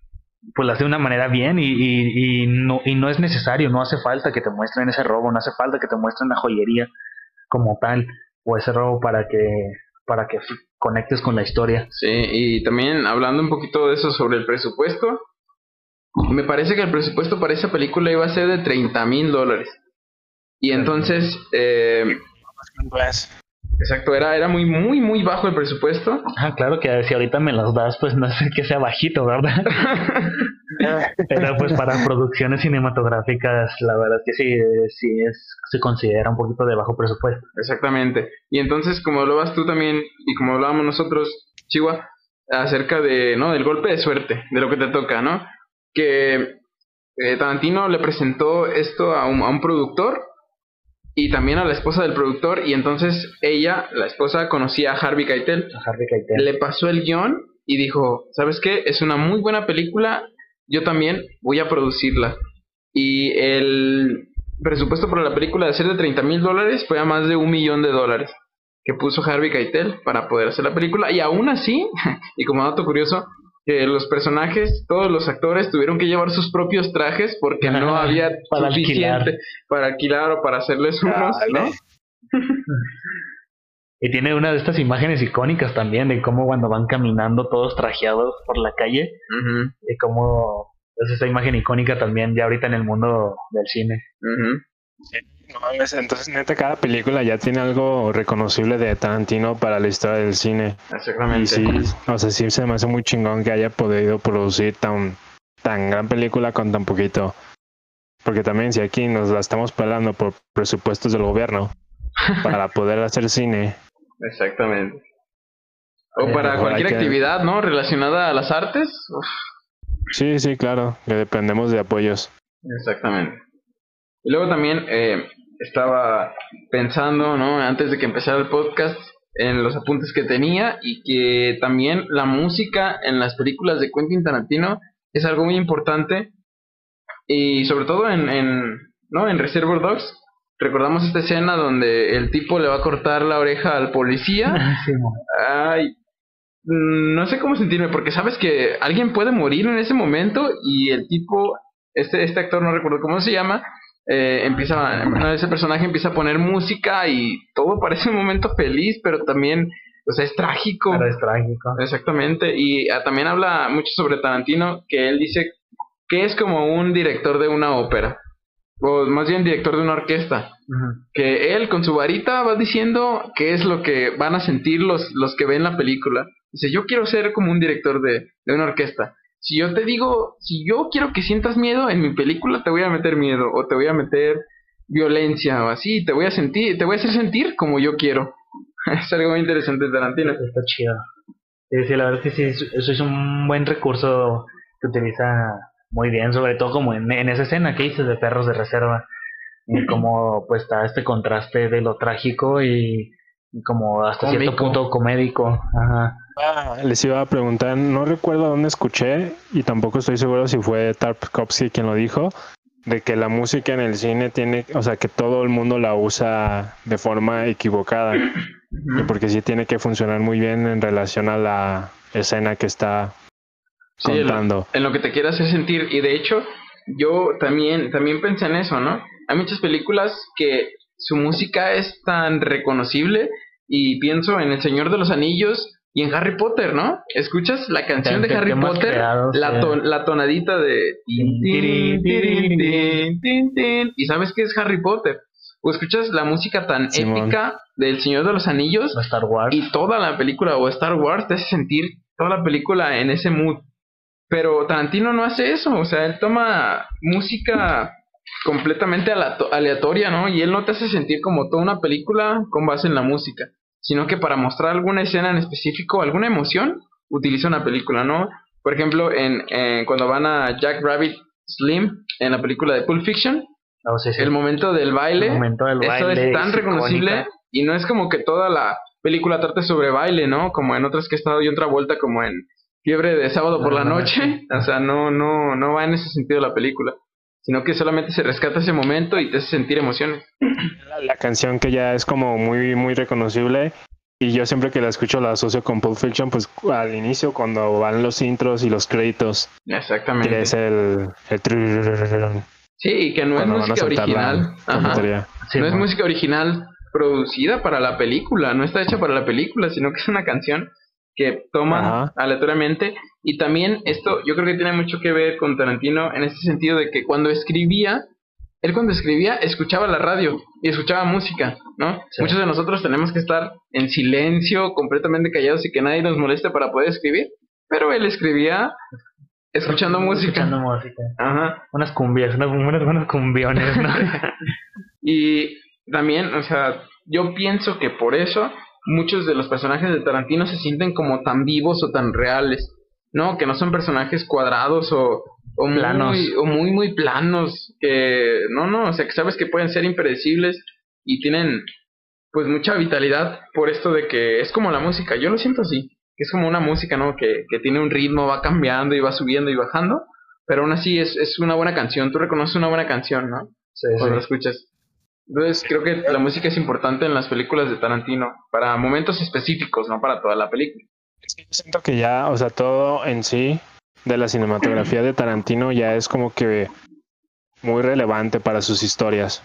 S2: pues hace de una manera bien y, y, y, no, y no es necesario, no hace falta que te muestren ese robo, no hace falta que te muestren la joyería como tal o ese robo para que para que conectes con la historia.
S3: Sí, y también hablando un poquito de eso sobre el presupuesto, me parece que el presupuesto para esa película iba a ser de 30 mil dólares. Y entonces, eh, Exacto, era, era muy, muy, muy bajo el presupuesto.
S2: Ah, claro que si ahorita me los das, pues no sé que sea bajito, ¿verdad? Pero pues para producciones cinematográficas, la verdad es que sí, sí es, se considera un poquito de bajo presupuesto.
S3: Exactamente. Y entonces, como lo vas tú también, y como hablábamos nosotros, Chihuahua, acerca de, ¿no? Del golpe de suerte, de lo que te toca, ¿no? Que eh, Tarantino le presentó esto a un, a un productor y también a la esposa del productor y entonces ella, la esposa, conocía a Harvey Keitel.
S2: A Harvey Keitel.
S3: Le pasó el guion y dijo, ¿sabes qué? Es una muy buena película, yo también voy a producirla. Y el presupuesto para la película de ser de 30 mil dólares fue a más de un millón de dólares que puso Harvey Keitel para poder hacer la película y aún así, y como dato curioso, que los personajes, todos los actores tuvieron que llevar sus propios trajes porque no había
S2: para
S3: suficiente
S2: alquilar.
S3: para alquilar o para hacerles unos, ¿no?
S2: Y tiene una de estas imágenes icónicas también de cómo cuando van caminando todos trajeados por la calle, y cómo es esa imagen icónica también ya ahorita en el mundo del cine.
S3: ujú.
S1: No mames, entonces neta cada película ya tiene algo reconocible de Tarantino para la historia del cine. Y
S3: Exactamente.
S1: sí, o sea, sí se me hace muy chingón que haya podido producir tan, tan gran película con tan poquito. Porque también si aquí nos la estamos pelando por presupuestos del gobierno para poder hacer cine,
S3: Exactamente. O
S2: Eh,
S3: para cualquier
S1: que-
S3: actividad, ¿no? Relacionada a las artes. Uf,
S1: sí, sí, claro, que dependemos de apoyos.
S3: exactamente. Y luego también eh, estaba pensando, ¿no? Antes de que empezara el podcast, en los apuntes que tenía y que también la música en las películas de Quentin Tarantino es algo muy importante y sobre todo en, en, ¿no? en Reservoir Dogs. Recordamos esta escena donde el tipo le va a cortar la oreja al policía
S2: Sí.
S3: Ay, mm, no sé cómo sentirme, porque sabes que alguien puede morir en ese momento y el tipo, este, este actor, no recuerdo cómo se llama, eh, empieza, bueno, ese personaje empieza a poner música y todo parece un momento feliz, pero también, o sea, es trágico.
S2: Pero es trágico.
S3: Exactamente, y ah, también habla mucho sobre Tarantino, que él dice que es como un director de una ópera, o más bien director de una orquesta que él con su varita va diciendo qué es lo que van a sentir los, los que ven la película. Dice, yo quiero ser como un director de, de una orquesta. Si yo te digo, si yo quiero que sientas miedo en mi película, te voy a meter miedo o te voy a meter violencia o así, te voy a sentir, te voy a hacer sentir como yo quiero. es algo muy interesante Tarantino.
S2: Está chido. Sí, la verdad es que sí, eso es un buen recurso que utiliza muy bien, sobre todo como en, en esa escena que dices de perros de reserva. Y como pues está este contraste de lo trágico y, y como hasta cierto punto comédico. Ajá.
S1: Ah, les iba a preguntar, no recuerdo dónde escuché y tampoco estoy seguro si fue Tarkovsky quien lo dijo, de que la música en el cine tiene, o sea, que todo el mundo la usa de forma equivocada, porque sí tiene que funcionar muy bien en relación a la escena que está
S3: Sí,
S1: contando.
S3: en lo que te quiera hacer sentir. Y de hecho, yo también, también pensé en eso, ¿no? Hay muchas películas que su música es tan reconocible y pienso en El Señor de los Anillos y en Harry Potter, ¿no? Escuchas la canción de Harry Potter, la,
S2: sí.
S3: ton- la tonadita de... y sabes que es Harry Potter. O escuchas la música tan épica del Señor de los Anillos
S2: Star Wars.
S3: y toda la película o Star Wars te hace sentir toda la película en ese mood. Pero Tarantino no hace eso, o sea, él toma música completamente aleatoria, ¿no? Y él no te hace sentir como toda una película con base en la música, sino que para mostrar alguna escena en específico, alguna emoción, utiliza una película, ¿no? Por ejemplo, en, en- cuando van a Jack Rabbit Slim en la película de Pulp Fiction,
S2: No, sí, sí.
S3: el momento del baile,
S2: El momento del
S3: eso
S2: baile
S3: es tan
S2: es
S3: reconocible
S2: icónica.
S3: y no es como que toda la película trate sobre baile, ¿no? Como en otras que he estado y otra vuelta como en Fiebre de sábado por la noche, o sea, no no no va en ese sentido la película, sino que solamente se rescata ese momento y te hace sentir emociones.
S1: La, canción que ya es como muy, muy reconocible. Y yo siempre que la escucho la asocio con Pulp Fiction, pues al inicio cuando van los intros y los créditos.
S3: Exactamente.
S1: Que es el... Sí, que
S3: no es música original. Ajá. No es música original producida para la película, no está hecha para la película, sino que es una canción que toman
S1: Ajá.
S3: aleatoriamente. Y también esto yo creo que tiene mucho que ver con Tarantino en este sentido de que cuando escribía, él cuando escribía escuchaba la radio y escuchaba música, ¿no?
S2: Sí.
S3: Muchos de nosotros tenemos que estar en silencio, completamente callados y que nadie nos moleste para poder escribir, pero él escribía escuchando música.
S2: Escuchando música.
S3: Ajá.
S2: Unas cumbias, unas, unas, unos cumbiones, ¿no?
S3: Y también, o sea, yo pienso que por eso muchos de los personajes de Tarantino se sienten como tan vivos o tan reales, ¿no? Que no son personajes cuadrados o, o muy,
S2: Planos.
S3: o muy, muy planos, que no, no, o sea, que sabes que pueden ser impredecibles y tienen pues mucha vitalidad por esto de que es como la música, yo lo siento así, que es como una música, ¿no? Que, que tiene un ritmo, va cambiando y va subiendo y bajando, pero aún así es, es una buena canción, tú reconoces una buena canción, ¿no?
S2: Sí,
S3: cuando la escuchas. Entonces creo que la música es importante en las películas de Tarantino, para momentos específicos, no para toda la película.
S1: Es que yo siento que ya, o sea, todo en sí de la cinematografía de Tarantino ya es como que muy relevante para sus historias.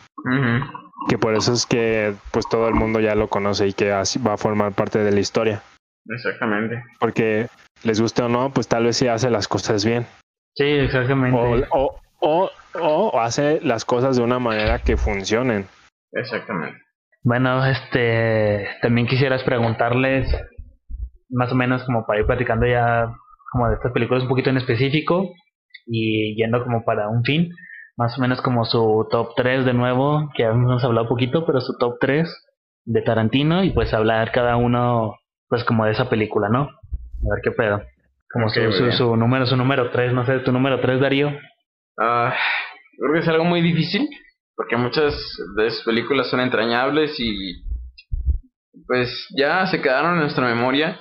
S1: Que por eso es que pues todo el mundo ya lo conoce y que así va a formar parte de la historia.
S3: Exactamente.
S1: Porque les guste o no, pues tal vez sí hace las cosas bien.
S2: Sí, exactamente.
S1: O, o, o, o hace las cosas de una manera que funcionen.
S3: Exactamente.
S2: Bueno, este, también quisieras preguntarles, más o menos como para ir platicando ya como de estas películas un poquito en específico y yendo como para un fin, más o menos como su top 3 de nuevo, que hemos hablado un poquito, pero su top 3 de Tarantino y pues hablar cada uno pues como de esa película, ¿no? A ver qué pedo. Como
S3: Ok,
S2: su, su número, su número 3, no sé, tu número 3, Darío.
S3: Ah, creo que es algo muy difícil, porque muchas de sus películas son entrañables y pues ya se quedaron en nuestra memoria.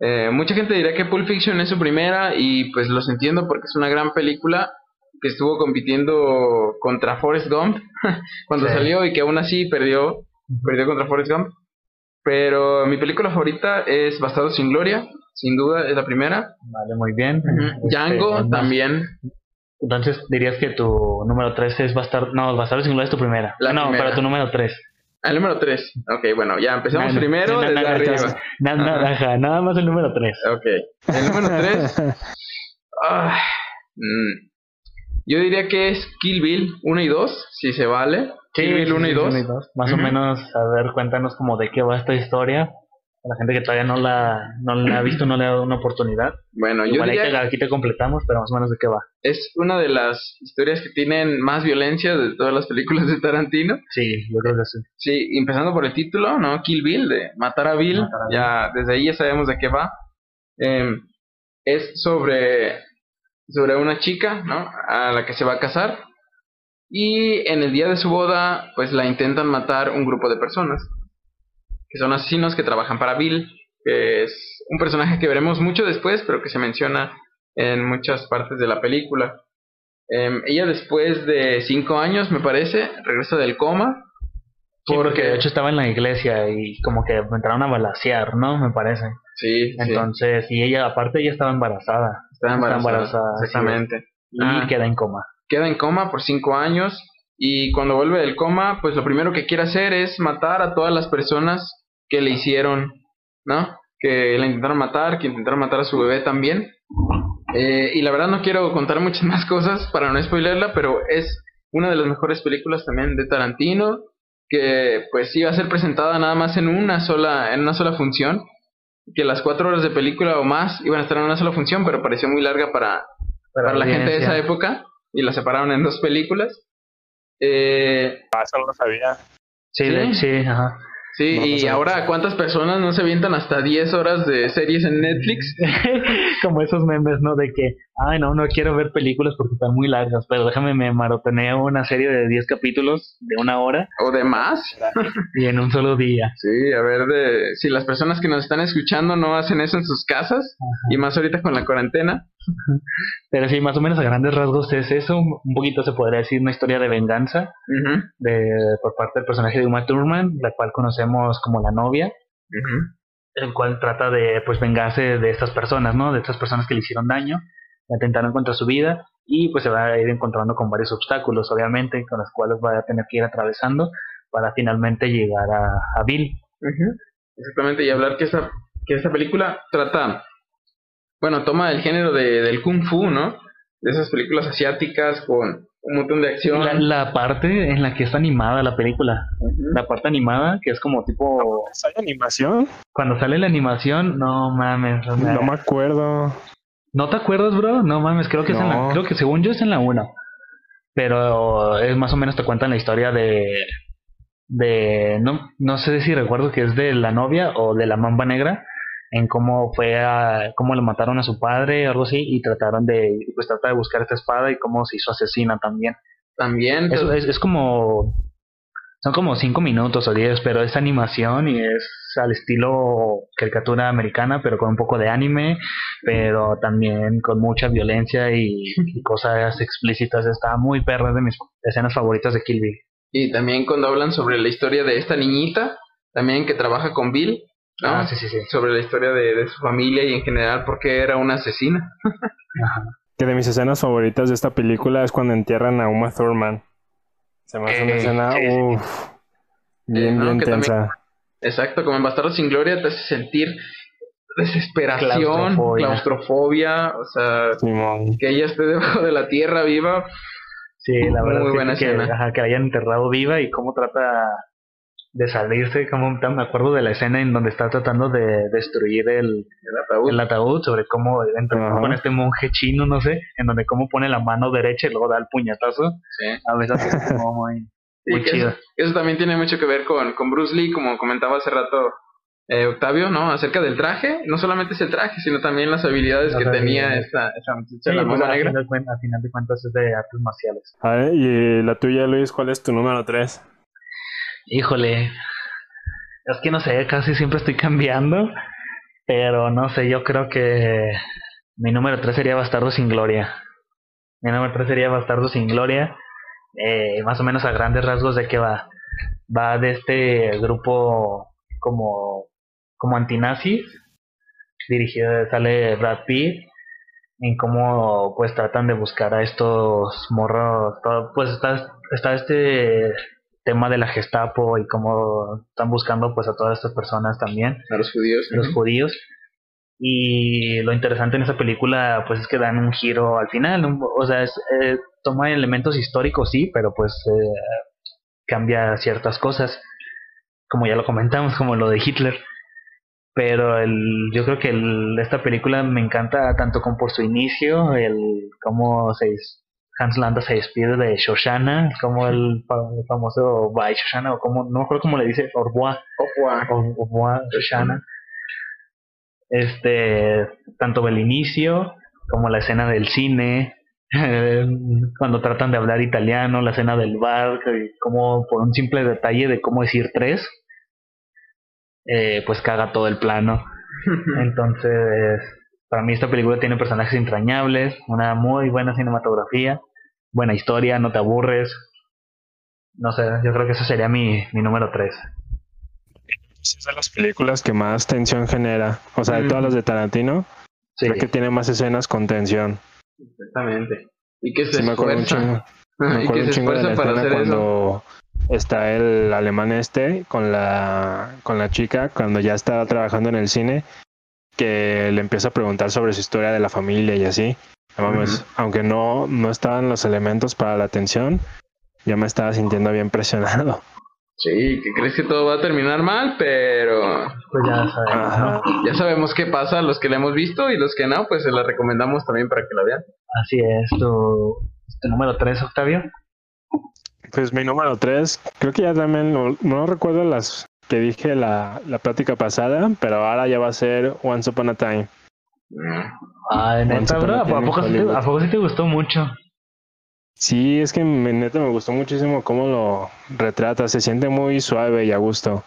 S3: Eh, mucha gente dirá que Pulp Fiction es su primera y pues los entiendo porque es una gran película que estuvo compitiendo contra Forrest Gump cuando
S2: Sí.
S3: salió y que aún así perdió, perdió contra Forrest Gump. Pero mi película favorita es Bastardo sin Gloria, sin duda es la primera.
S2: Vale, muy bien. Este,
S3: Django también.
S2: Entonces dirías que tu número 3 es Bastardo. No, Bastardo sin Gloria es tu primera.
S3: La
S2: no,
S3: primera.
S2: pero tu número 3.
S3: El número 3. Ok, bueno, ya empezamos
S2: Bueno,
S3: primero
S2: sí,
S3: desde
S2: nada,
S3: arriba.
S2: entonces, na- na-
S3: Ajá.
S2: ajá, nada más el número 3.
S3: Ok. El número 3. yo diría que es Kill Bill 1 y 2, si se vale. Kill Bill 1 y 2.
S2: Más o
S3: Ujú.
S2: menos, a ver, cuéntanos como de qué va esta historia. A la gente que todavía no la, no la ha visto, no le ha dado una oportunidad.
S3: Bueno, yo
S2: Igual ahí
S3: diría
S2: te- aquí te completamos, pero más o menos de qué va.
S3: es una de las historias que tienen más violencia de todas las películas de Tarantino.
S2: Sí, yo creo que sí.
S3: Sí, empezando por el título, ¿no? Kill Bill, de matar a Bill.
S2: Matar a Bill.
S3: Ya, desde ahí ya sabemos de qué va. Em, es sobre, sobre una chica, ¿no? A la que se va a casar. Y en el día de su boda, pues la intentan matar un grupo de personas. Que son asesinos que trabajan para Bill. Que es un personaje que veremos mucho después, pero que se menciona en muchas partes de la película. Em, ella después de cinco años, me parece, regresa del coma.
S2: Sí, porque de hecho estaba en la iglesia y como que entraron a balasear, ¿no? Me parece.
S3: Sí, sí.
S2: Entonces, y ella, aparte, ella estaba embarazada.
S3: Está embarazada. Exactamente.
S2: Y
S3: Ah.
S2: queda en coma.
S3: Queda en coma por cinco años. Y cuando vuelve del coma, pues lo primero que quiere hacer es matar a todas las personas que le hicieron, ¿no? Que la intentaron matar, que intentaron matar a su bebé también. Eh, y la verdad no quiero contar muchas más cosas para no spoilerla, pero es una de las mejores películas también de Tarantino, que pues iba a ser presentada nada más en una sola, en una sola función, que las cuatro horas de película o más iban a estar en una sola función, pero pareció muy larga para, para la gente de esa época y la separaron en dos películas. Eh,
S1: Ah, eso no lo sabía.
S2: Sí,
S3: ¿Sí?
S2: de- sí, ajá.
S3: sí,
S1: No,
S3: y
S1: no
S3: ahora cuántas personas no se avientan hasta 10 horas de series en Netflix
S2: Como esos memes, ¿no? De que, ay, no, no quiero ver películas porque están muy largas, pero déjame me marotoneo una serie de 10 capítulos de una hora
S3: o de más.
S2: y en un solo día.
S3: Sí, a ver de si las personas que nos están escuchando no hacen eso en sus casas y más ahorita con la cuarentena.
S2: Pero sí, más o menos a grandes rasgos es eso. Un poquito se podría decir una historia de venganza de por parte del personaje de Uma Thurman, la cual conocemos como la novia. el cual trata de pues vengarse de estas personas, ¿no? De estas personas que le hicieron daño, atentaron contra su vida y pues se va a ir encontrando con varios obstáculos, obviamente, con los cuales va a tener que ir atravesando para finalmente llegar a, Bill.
S3: Exactamente, y hablar que esta, que esta película trata, bueno, toma el género de, del kung fu, ¿no? De esas películas asiáticas con un montón de acción.
S2: La, parte en la que está animada la película, la parte animada que es como tipo...
S1: ¿Sale animación?
S2: Cuando sale la animación, no mames.
S1: No me acuerdo.
S2: ¿No te acuerdas, bro? No mames, creo que es en la, creo que según yo es en la 1. Pero es más o menos te cuentan la historia de de no no sé si recuerdo que es de la novia o de la mamba negra en cómo fue a cómo le mataron a su padre o algo así y trataron de pues tratar de buscar esta espada y cómo se hizo asesina también.
S3: También
S2: es, es, es como son como cinco minutos o diez pero es animación y es al estilo caricatura americana pero con un poco de anime pero también con mucha violencia y, cosas explícitas. Está muy perra de mis escenas favoritas de Kill Bill.
S3: Y también cuando hablan sobre la historia de esta niñita también que trabaja con Bill
S2: Ah, sí, sí, sí.
S3: Sobre la historia de, su familia y en general por qué era una asesina.
S1: Que de mis escenas favoritas de esta película es cuando entierran a Uma Thurman. Se me hace una eh, escena, uff, bien, bien tensa.
S3: exacto, como en Bastardo sin Gloria te hace sentir desesperación, claustrofobia, o sea, que ella esté debajo de la tierra viva.
S2: Sí, la verdad. Muy buena que, escena. que la hayan enterrado viva y cómo trata de salirse, como me acuerdo de la escena en donde está tratando de destruir el, el ataúd, sobre cómo entra con este monje chino, no sé, en donde cómo pone la mano derecha y luego da el puñetazo. A veces es como muy, chido.
S3: Eso, también tiene mucho que ver con, con Bruce Lee, como comentaba hace rato eh, Octavio, ¿no? Acerca del traje, no solamente es el traje, sino también las habilidades que tenía esta, esa muchacha, la
S2: pues, negra. A final, de cuentas es de artes marciales.
S1: A ver, y la tuya, Luis, ¿cuál es tu número 3?
S2: Híjole, es que no sé, casi siempre estoy cambiando, pero no sé, yo creo que mi número 3 sería Bastardo sin Gloria. Mi número 3 sería Bastardo sin Gloria, eh, más o menos a grandes rasgos de que va. Va de este grupo como, como antinazis, dirigido, sale Brad Pitt, en cómo pues tratan de buscar a estos morros, pues está, está este tema de la Gestapo y cómo están buscando pues a todas estas personas también.
S3: A los judíos.
S2: Los judíos. Y lo interesante en esa película pues es que dan un giro al final. O sea, es, eh, toma elementos históricos sí, pero pues eh, cambia ciertas cosas. Como ya lo comentamos, como lo de Hitler. Pero el, yo creo que el, esta película me encanta tanto como por su inicio, el cómo se Hans Landa se despide de Shoshana, como el, famoso Bye Shoshana, o como, no me acuerdo cómo le dice, Orbois. Orbois. Shoshana. Este, tanto el inicio como la escena del cine, cuando tratan de hablar italiano, la escena del bar, como por un simple detalle de cómo decir tres, eh, pues caga todo el plano. Entonces, para mí esta película tiene personajes entrañables, una muy buena cinematografía, buena historia, no te aburres. No sé, yo creo que eso sería mi, mi número 3.
S1: Es de las películas que más tensión genera. O sea, de todas las de Tarantino, sí. creo que tiene más escenas con tensión.
S3: Exactamente. Y que se
S1: me acuerdo un chingo, me acuerdo un chingo de la escena cuando está el alemán este con la, con la chica, cuando ya está trabajando en el cine que le empieza a preguntar sobre su historia de la familia y así. Aunque no, no estaban los elementos para la atención, ya me estaba sintiendo bien presionado.
S3: Sí, que crees que todo va a terminar mal, pero
S2: pues ya sabemos,
S3: ya sabemos qué pasa, los que la hemos visto y los que no, pues se la recomendamos también para que la vean.
S2: Así es, tu, número 3, Octavio.
S1: Pues mi número 3, creo que ya también, no, no recuerdo las que dije la, la plática pasada, pero ahora ya va a ser Once Upon a Time.
S2: Ah, neta, bro, ¿a poco, sí te, ¿a poco sí te gustó mucho?
S1: Sí, es que me, neta me gustó muchísimo cómo lo retrata, se siente muy suave y a gusto.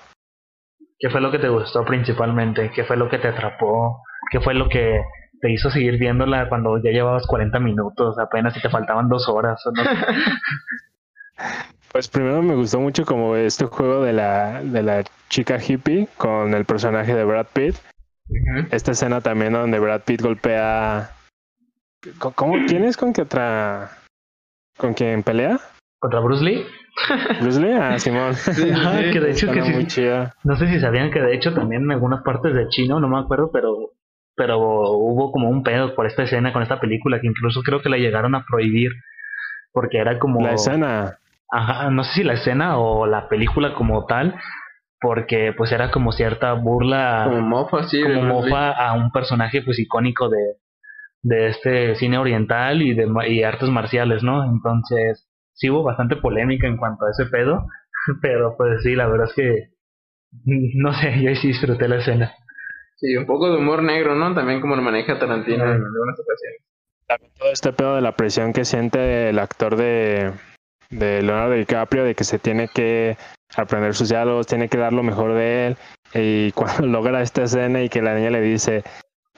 S2: ¿Qué fue lo que te gustó principalmente? ¿Qué fue lo que te atrapó? ¿Qué fue lo que te hizo seguir viéndola cuando ya llevabas 40 minutos, apenas si te faltaban dos horas? ¿o no?
S1: Pues primero me gustó mucho como este juego de la, de la chica hippie con el personaje de Brad Pitt. Esta escena también donde Brad Pitt golpea. ¿Cómo-. ¿Quién es con que otra. con quien pelea?
S2: Contra Bruce Lee.
S1: Bruce Lee, ah, Simón.
S2: Que de hecho que sí,
S1: muy chida.
S2: No sé si sabían que de hecho también en algunas partes de chino, no me acuerdo, pero pero hubo como un pedo por esta escena con esta película que incluso creo que la llegaron a prohibir porque era como
S1: La escena.
S2: Ajá, no sé si la escena o la película como tal, porque pues era como cierta burla
S3: Como mofa, sí.
S2: como a un personaje pues icónico de de este cine oriental y de y artes marciales, ¿no? Entonces, sí hubo bastante polémica en cuanto a ese pedo, pero pues sí, la verdad es que no sé, yo sí disfruté la escena.
S3: Sí, un poco de humor negro, ¿no? También como lo maneja Tarantino en algunas ocasiones.
S1: También todo este pedo de la presión que siente el actor de, de Leonardo DiCaprio, de que se tiene que aprender sus diálogos, tiene que dar lo mejor de él. Y cuando logra esta escena y que la niña le dice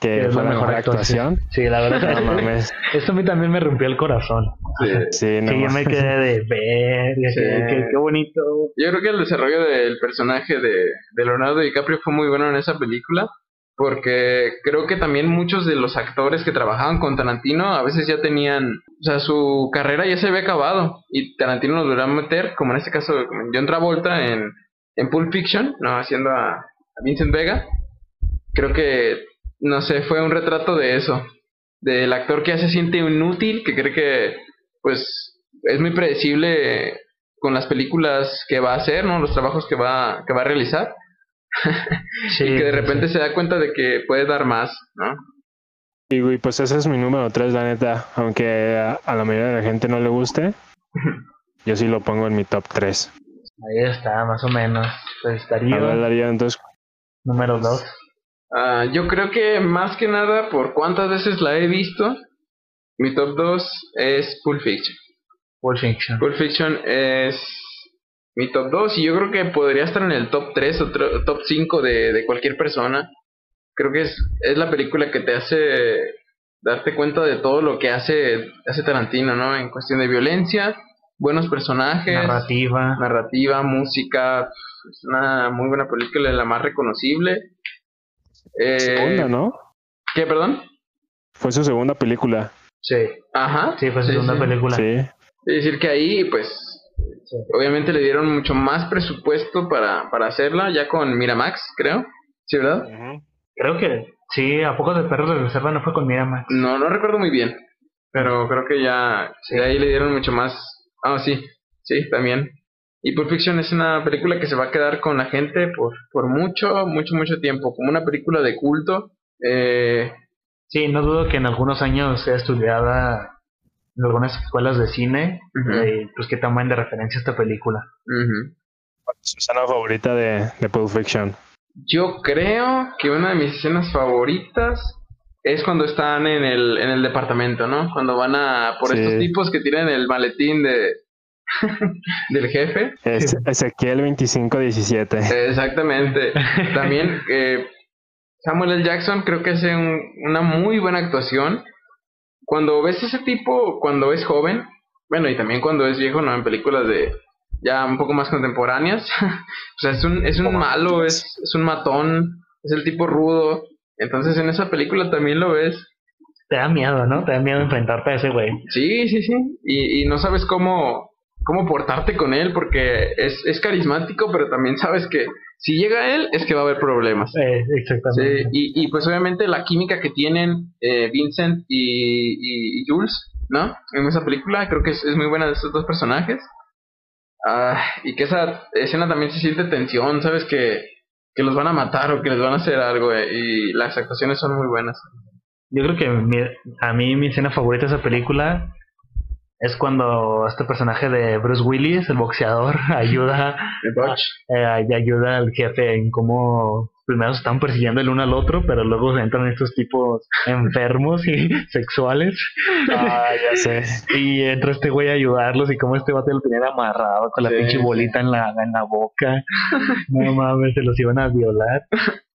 S1: que
S2: Es
S1: fue
S2: la
S1: mejor actuación,
S2: Sí, la verdad.
S1: no mames.
S2: Esto a mí también me rompió el corazón.
S3: Sí.
S1: Sí, no
S2: Sí, yo me quedé de ver,
S3: Sí.
S2: qué, qué bonito.
S3: Yo creo que el desarrollo del personaje de, de Leonardo DiCaprio fue muy bueno en esa película, porque creo que también muchos de los actores que trabajaban con Tarantino a veces ya tenían, o sea, su carrera ya se había acabado y Tarantino los volvió a meter, como en este caso John Travolta en, en Pulp Fiction, no haciendo a, a Vincent Vega. Creo que, no sé, fue un retrato de eso, del actor que ya se siente inútil, que cree que, pues, es muy predecible con las películas que va a hacer, ¿no? Los trabajos que va, que va a realizar.
S2: Sí,
S3: y que de repente
S2: sí.
S3: se da cuenta de que puede dar más, ¿no?
S1: Y güey, pues ese es mi número 3, la neta. Aunque a, a la mayoría de la gente no le guste, yo sí lo pongo en mi top 3.
S2: Ahí está, más o menos. Pues
S1: A ver,
S2: Darío,
S1: entonces,
S2: número 2.
S3: Ah, yo creo que más que nada, por cuántas veces la he visto, mi top 2 es Pulp Fiction.
S2: Pulp Fiction.
S3: Pulp Fiction es mi top 2 y yo creo que podría estar en el top 3 o top 5 de, de cualquier persona. Creo que es, es la película que te hace darte cuenta de todo lo que hace, hace Tarantino, ¿no? En cuestión de violencia, buenos personajes,
S2: Narrativa.
S3: narrativa, música. Es una muy buena película, la más reconocible. Eh,
S1: segunda, ¿no?
S3: ¿Qué, perdón?
S1: Fue su segunda película.
S2: Sí.
S3: Ajá.
S2: Sí, fue su segunda
S3: sí.
S2: película.
S1: Sí.
S3: Es decir, que ahí, pues,
S2: Sí.
S3: obviamente le dieron mucho más presupuesto para, para hacerla, ya con Miramax, creo. ¿Sí, verdad?
S2: Creo que sí, a poco de perros de reserva no fue con Miramax.
S3: No, no recuerdo muy bien, pero creo que ya de ahí le dieron mucho más. Ah, sí, sí, también. Y Pulp Fiction es una película que se va a quedar con la gente por, por mucho, mucho, mucho tiempo, como una película de culto. Eh,
S2: Sí, no dudo que en algunos años sea estudiada en algunas escuelas de cine. Eh, pues que toman de referencia esta película.
S3: ujú.
S1: Su escena favorita de, de Pulp Fiction.
S3: Yo creo que una de mis escenas favoritas es cuando están en el, en el departamento, ¿no? Cuando van a por
S1: Sí.
S3: estos tipos que tienen el maletín de del jefe.
S1: Es Ezequiel 2517.
S3: Exactamente. También eh, Samuel L. Jackson creo que hace un- una muy buena actuación. Cuando ves ese tipo, cuando es joven, bueno, y también cuando es viejo, ¿no? En películas de ya un poco más contemporáneas. o sea, es un, es un malo, es, es un matón, es el tipo rudo. Entonces en esa película también lo ves.
S2: Te da miedo, ¿no? Te da miedo enfrentarte a ese güey.
S3: Sí, sí, sí. Y, y no sabes cómo, cómo portarte con él porque es, es carismático, pero también sabes que si llega él es que va a haber problemas.
S2: Eh,
S3: Sí,
S2: exactamente.
S3: y, y pues obviamente la química que tienen eh, Vincent y, y- y Jules, ¿no? En esa película creo que es, es muy buena de estos dos personajes. Ah, y que esa escena también se siente tensión, ¿sabes? Que, que los van a matar o que les van a hacer algo eh, y las actuaciones son muy buenas.
S2: Yo creo que mi- a mí mi escena favorita de esa película es cuando este personaje de Bruce Willis, el boxeador, ayuda eh, y ayuda al jefe en cómo primero se están persiguiendo el uno al otro, pero luego se entran estos tipos enfermos y sexuales
S1: Ah, ya sé.
S2: y entra este güey a ayudarlos y cómo este vato lo tenían amarrado con la
S3: Sí,
S2: pinche
S3: sí.
S2: bolita en la en la boca. No mames, se los iban a violar.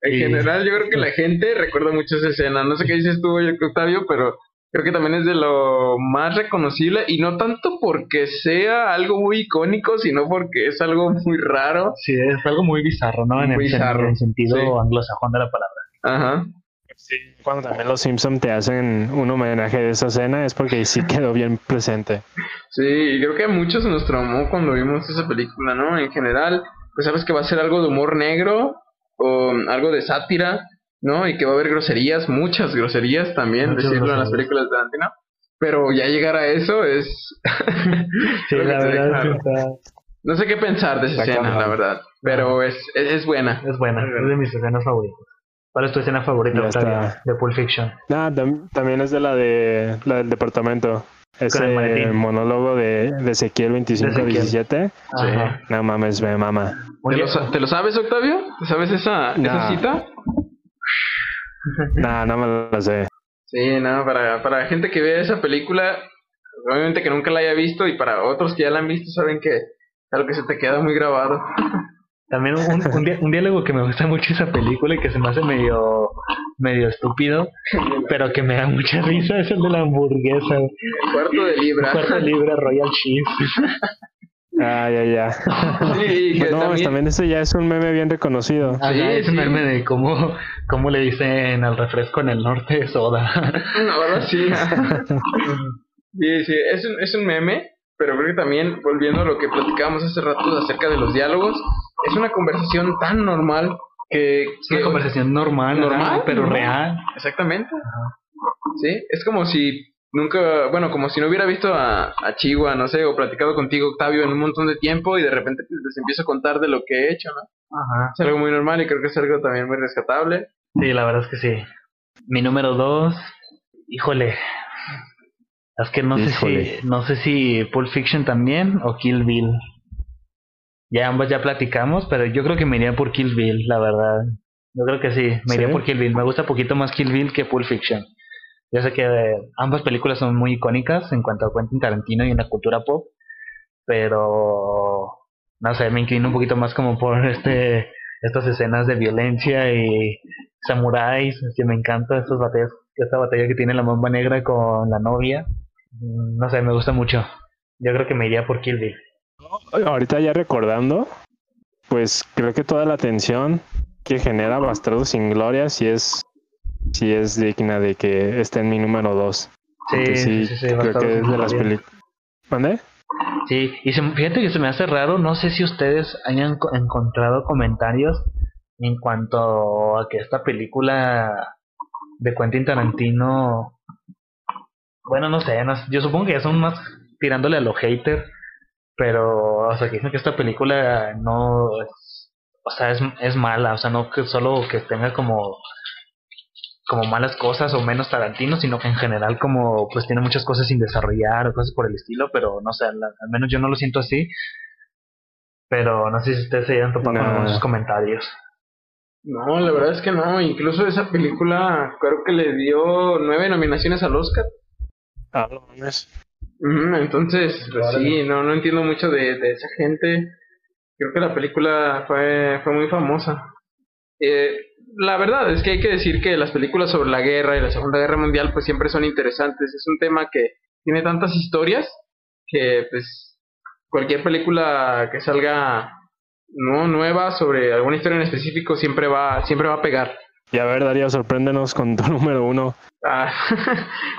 S3: En
S2: Y-
S3: general, yo creo que la gente recuerda mucho esa escena. No sé qué dices tú, Octavio, pero creo que también es de lo más reconocible y no tanto porque sea algo muy icónico, sino porque es algo muy raro.
S2: Sí, es algo muy bizarro, ¿no? En, el, sen-
S3: bizarro,
S2: en el sentido
S3: sí.
S2: anglosajón de la palabra.
S3: Ajá.
S1: Sí, cuando también los Simpson te hacen un homenaje de esa escena es porque sí quedó bien presente.
S3: Sí, y creo que a muchos nos traumó cuando vimos esa película, ¿no? En general, pues sabes que va a ser algo de humor negro o algo de sátira, ¿no? Y que va a haber groserías, muchas groserías también,
S2: Muchas
S3: decirlo en las películas de Tarantino. Pero ya llegar a eso es...
S2: Sí, la verdad es que está-
S3: No sé qué pensar de esa
S1: Está
S3: escena, la verdad. Pero es, es, es buena.
S2: es buena, es de mis escenas favoritas. ¿Cuál es tu escena favorita,
S1: está.
S2: de Pulp Fiction?
S1: Ah, tam- también es de la de la del departamento.
S2: el
S1: Ese monólogo de, de Ezequiel 2517.
S2: Ajá.
S1: No mames, me mama.
S3: ¿Te lo, sa- te lo sabes, Octavio? ¿Te sabes esa, esa cita?
S1: Nah, no me lo sé.
S3: Sí, no, para, para gente que ve esa película, obviamente que nunca la haya visto y para otros que ya la han visto saben que es algo que se te queda muy grabado.
S2: También un, un, di- un diálogo que me gusta mucho esa película y que se me hace medio, medio estúpido, pero que me da mucha risa es el de la hamburguesa.
S3: Cuarto de libra.
S2: Cuarto libre Royal Cheese.
S1: Ah, ya, ya.
S3: Sí,
S1: Pues no, pues
S3: también,
S1: también ese ya es un meme bien reconocido.
S2: Ajá,
S3: Sí,
S2: ese
S3: sí.
S2: meme de cómo, cómo le dicen al refresco en el norte soda.
S3: ahora sí. sí, sí, es un, es un meme, pero creo que también, volviendo a lo que platicábamos hace rato acerca de los diálogos, es una conversación tan normal que...
S2: Es una
S3: que-
S2: conversación normal,
S3: Normal,
S2: pero
S3: normal.
S2: real.
S3: Exactamente. Sí, es como si nunca, bueno, como si no hubiera visto a, a Chihuahua, no sé, o platicado contigo, Octavio, en un montón de tiempo y de repente pues, les empiezo a contar de lo que he hecho, ¿no?
S2: Ajá.
S3: Es algo muy normal y creo que es algo también muy rescatable.
S2: Sí, la verdad es que sí. Mi número dos, híjole. Es que no sé si, no sé si Pulp Fiction también o Kill Bill. Ya ambas ya platicamos, pero yo creo que me iría por Kill Bill, la verdad. Yo creo que sí, me iría
S1: ¿Sí?
S2: por Kill Bill. Me gusta poquito más Kill Bill que Pulp Fiction. Yo sé que eh, ambas películas son muy icónicas en cuanto a Quentin Tarantino y en la cultura pop, pero no sé, me inclino un poquito más como por este estas escenas de violencia y samuráis, que me encanta estas batallas, esta batalla que tiene la mamba negra con la novia. Mm, No sé, me gusta mucho. Yo creo que me iría por Kill Bill.
S1: Ahorita ya recordando, pues creo que toda la tensión que genera Bastardo sin Gloria sí es, sí es digna de que esté en mi número 2.
S2: Sí, sí, sí, sí,
S1: creo que es de las películas. ¿Mande?
S2: Sí, y se, fíjate que se me hace raro, no sé si ustedes hayan co- encontrado comentarios en cuanto a que esta película de Quentin Tarantino, bueno, no sé, no yo supongo que ya son más tirándole a lo hater, pero, o sea, que dicen que esta película no, es, o sea, es, es mala, o sea, no que solo que tenga como como malas cosas o menos Tarantino, sino que en general como pues tiene muchas cosas sin desarrollar o cosas por el estilo, pero no sé, al menos yo no lo siento así. Pero no sé si ustedes se hayan topado con
S1: No.
S2: sus comentarios.
S3: No, la verdad es que no. Incluso esa película creo que le dio nueve nominaciones al Oscar.
S1: Ah, no mames.
S3: Ujú, entonces, pues sí, no, no entiendo mucho de, de esa gente. Creo que la película fue, fue muy famosa. Eh, la verdad es que hay que decir que las películas sobre la guerra y la Segunda Guerra Mundial pues siempre son interesantes. Es un tema que tiene tantas historias que pues cualquier película que salga no nueva sobre alguna historia en específico siempre va siempre va a pegar.
S1: Y a ver, Darío, sorpréndenos con tu número uno.
S3: Ah,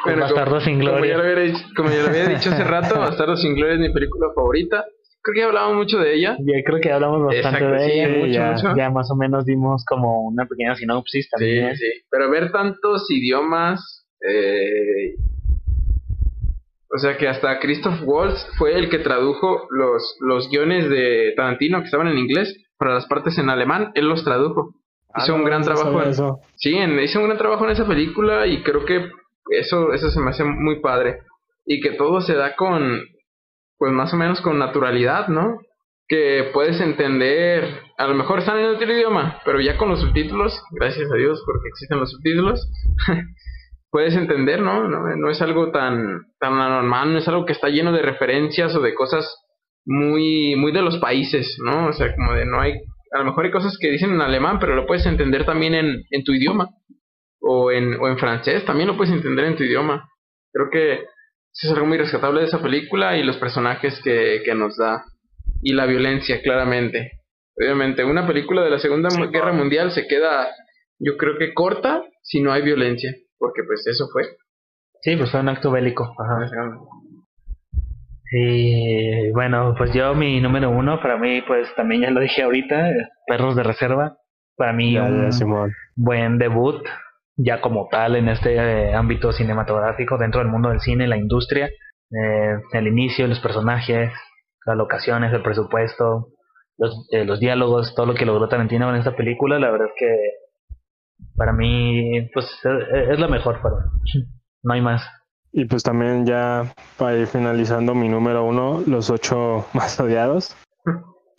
S2: Con Bastardo sin
S3: como
S2: Gloria.
S3: ya, lo había dicho, como ya lo había dicho hace rato, Bastardo sin Gloria es mi película favorita. Creo que ya hablamos mucho de ella.
S2: Ya creo que hablamos bastante
S3: Exacto,
S2: de
S3: sí,
S2: ella.
S3: mucho,
S2: ya,
S3: mucho.
S2: ya más o menos dimos como una pequeña sinopsis
S3: Sí,
S2: también.
S3: sí. Pero ver tantos idiomas. eh, o sea que hasta Christoph Waltz fue el que tradujo los, los guiones de Tarantino que estaban en inglés para las partes en alemán. Él los tradujo. Hizo
S1: Ah,
S3: un
S1: no,
S3: gran
S1: no
S3: trabajo en,
S1: eso.
S3: Sí, en- hizo un gran trabajo en esa película y creo que eso, eso se me hace muy padre. Y que todo se da con, pues más o menos con naturalidad, ¿no? Que puedes entender, a lo mejor están en otro idioma, pero ya con los subtítulos, gracias a Dios porque existen los subtítulos, puedes entender, ¿no? ¿no? Es algo tan, tan anormal, no es algo que está lleno de referencias o de cosas muy, muy de los países, ¿no? O sea, como de no hay, a lo mejor hay cosas que dicen en alemán, pero lo puedes entender también en, en tu idioma. O en, o en francés, también lo puedes entender en tu idioma. Creo que es algo muy rescatable de esa película y los personajes que, que nos da. Y la violencia, claramente. Obviamente, una película de la Segunda Guerra Mundial se queda, yo creo que corta si no hay violencia, porque pues eso fue.
S2: Sí, pues fue un acto bélico. Ajá. Y bueno, pues yo mi número uno, para mí, pues también ya lo dije ahorita, Perros de Reserva. Para mí un buen debut, ya como tal, en este eh, ámbito cinematográfico, dentro del mundo del cine, la industria. Eh, el inicio, los personajes, las locaciones, el presupuesto, los, eh, los diálogos, todo lo que logró Tarantino en esta película, la verdad es que para mí, pues es, la mejor para No hay más.
S1: Y pues también ya para ir finalizando mi número uno, los ocho más odiados.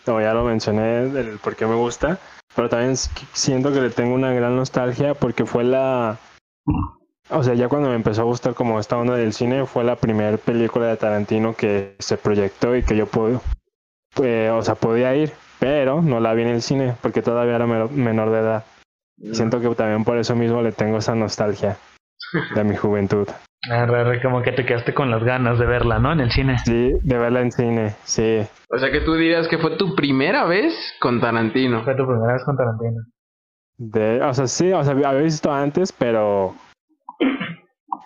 S1: Como ya lo mencioné, el por qué me gusta. Pero también siento que le tengo una gran nostalgia porque fue la... O sea, ya cuando me empezó a gustar como esta onda del cine, fue la primera película de Tarantino que se proyectó y que yo pude, pues, o sea, podía ir, pero no la vi en el cine porque todavía era menor de edad. Siento que también por eso mismo le tengo esa nostalgia de mi juventud.
S2: Ah, como que te quedaste con las ganas de verla, ¿no? En el cine.
S1: Sí, de verla en cine, sí.
S3: O sea que tú dirías que fue tu primera vez con Tarantino.
S2: Fue tu primera vez con Tarantino.
S1: De, o sea, sí, o sea, había visto antes, pero...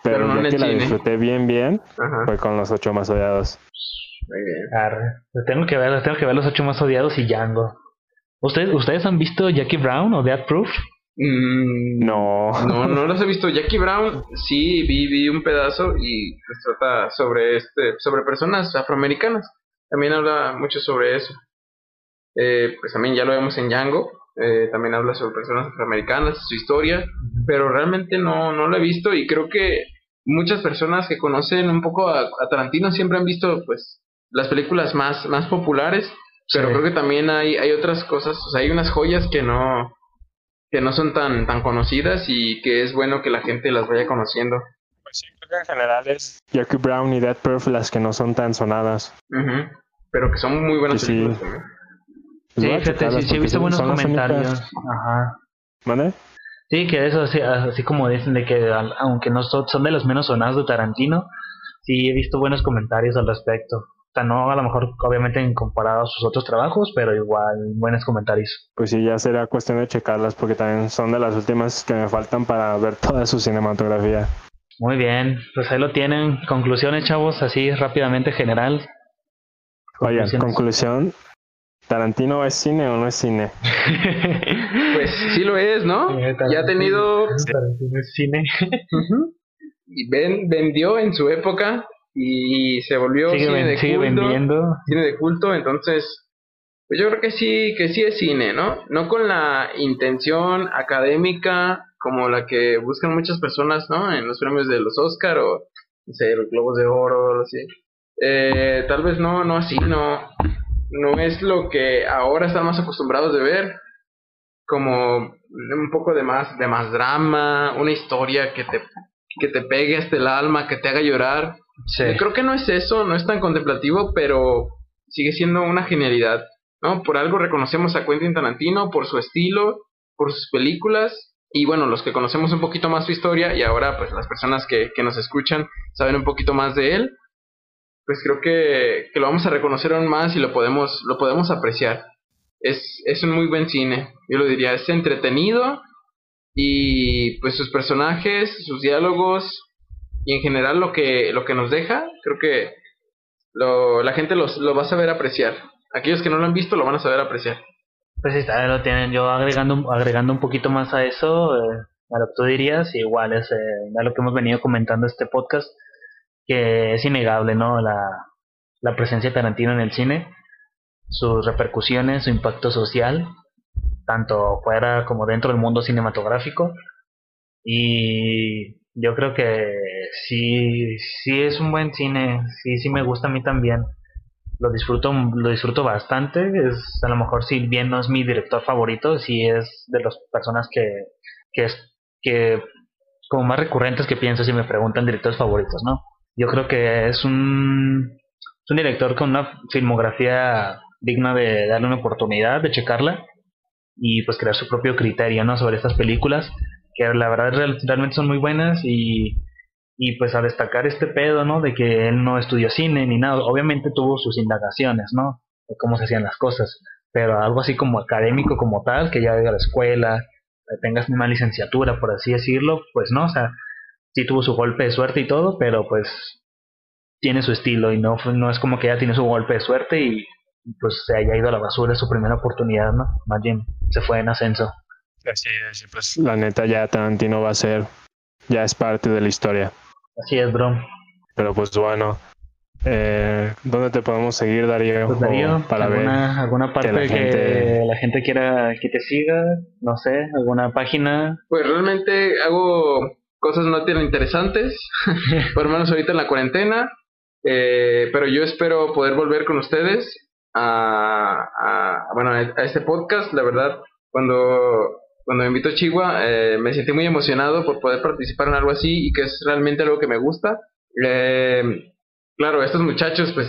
S1: Pero, no ya que la disfruté bien, bien, fue con los ocho más odiados.
S3: Muy bien.
S2: tengo que ver, tengo que ver los ocho más odiados y Django. ¿Ustedes, ¿Ustedes han visto Jackie Brown o Death Proof?
S3: Mm,
S1: no.
S3: No, no los he visto. Jackie Brown, sí, vi, vi un pedazo y pues trata sobre este, sobre personas afroamericanas. También habla mucho sobre eso. Eh, pues también ya lo vemos en Django. Eh, también habla sobre personas afroamericanas, su historia, pero realmente no, no lo he visto y creo que muchas personas que conocen un poco a, a Tarantino siempre han visto pues las películas más, más populares, pero creo que también hay, hay otras cosas, o sea, hay unas joyas que no, que no son tan, tan conocidas y que es bueno que la gente las vaya conociendo.
S1: Pues sí, creo que en general es Jackie Brown y Dead Perf las que no son tan sonadas.
S3: Pero que son muy buenas
S2: sí. Sí, fíjate, sí, he visto buenos comentarios. Ajá.
S1: ¿Vale?
S2: Sí, que eso, así, así como dicen de que aunque no son, son de los menos sonados de Tarantino, sí he visto buenos comentarios al respecto. O sea, no a lo mejor obviamente en comparado a sus otros trabajos, pero igual buenos comentarios.
S1: Pues sí, ya será cuestión de checarlas porque también son de las últimas que me faltan para ver toda su cinematografía.
S2: Muy bien, pues ahí lo tienen. Conclusiones, chavos, así rápidamente general.
S1: Oye, conclusión, ¿Tarantino es cine o no es cine?
S3: pues sí lo es, ¿no? ya ha tenido...
S2: Tarantino es cine.
S3: Y ven, vendió en su época y se volvió cine de culto,
S2: vendiendo.
S3: cine de culto, entonces pues yo creo que sí, que sí es cine, ¿no? No con la intención académica como la que buscan muchas personas, ¿no? En los premios de los Oscar o, no sé, los Globos de Oro, o así. Eh, tal vez no, no así, no, no es lo que ahora están más acostumbrados de ver, como un poco de más, de más drama, una historia que te, que te pegue hasta el alma, que te haga llorar. Creo que no es eso, no es tan contemplativo, pero sigue siendo una genialidad, ¿no? Por algo reconocemos a Quentin Tarantino, por su estilo, por sus películas, y bueno, los que conocemos un poquito más su historia, y ahora pues las personas que, que nos escuchan saben un poquito más de él, pues creo que, que, lo vamos a reconocer aún más y lo podemos, lo podemos apreciar. Es, es un muy buen cine, yo lo diría, es entretenido y pues sus personajes, sus diálogos, y en general lo que, lo que nos deja, creo que lo, la gente los, lo va a saber apreciar. Aquellos que no lo han visto lo van a saber apreciar.
S2: Pues sí, lo tienen. Yo agregando, agregando un poquito más a eso, eh, a lo que tú dirías, igual es eh, a lo que hemos venido comentando este podcast, que es innegable, ¿no? La, la presencia de Tarantino en el cine, sus repercusiones, su impacto social, tanto fuera como dentro del mundo cinematográfico. Y yo creo que sí, sí es un buen cine, sí, sí me gusta a mí también. Lo disfruto, lo disfruto bastante. Es, a lo mejor si bien no es mi director favorito, sí es de las personas que, que es, que como más recurrentes que pienso si me preguntan directores favoritos, ¿no? Yo creo que es un, es un director con una filmografía digna de darle una oportunidad, de checarla y pues crear su propio criterio, ¿no? Sobre estas películas que la verdad realmente son muy buenas y, Y pues a destacar este pedo, ¿no? De que él no estudió cine ni nada. Obviamente tuvo sus indagaciones, ¿no? De cómo se hacían las cosas. Pero algo así como académico como tal, que ya iba a la escuela, tengas una licenciatura, por así decirlo, pues no, o sea, sí tuvo su golpe de suerte y todo, pero pues tiene su estilo y no, no es como que ya tiene su golpe de suerte y pues se haya ido a la basura su primera oportunidad, ¿no? Más bien se fue en ascenso.
S1: Así es, pues la neta ya Tarantino va a ser, ya es parte de la historia.
S2: Así es, bro.
S1: Pero pues bueno, eh, ¿dónde te podemos seguir, Darío?
S2: Pues Darío, para alguna, ver alguna parte que la, gente... la gente quiera que te siga, no sé, alguna página.
S3: Pues realmente hago cosas no tan interesantes, por lo menos ahorita en la cuarentena. Eh, pero yo espero poder volver con ustedes a, a bueno, a este podcast. La verdad, cuando, cuando me invitó Chihuahua, eh, me sentí muy emocionado por poder participar en algo así y que es realmente algo que me gusta. Eh, claro, estos muchachos, pues,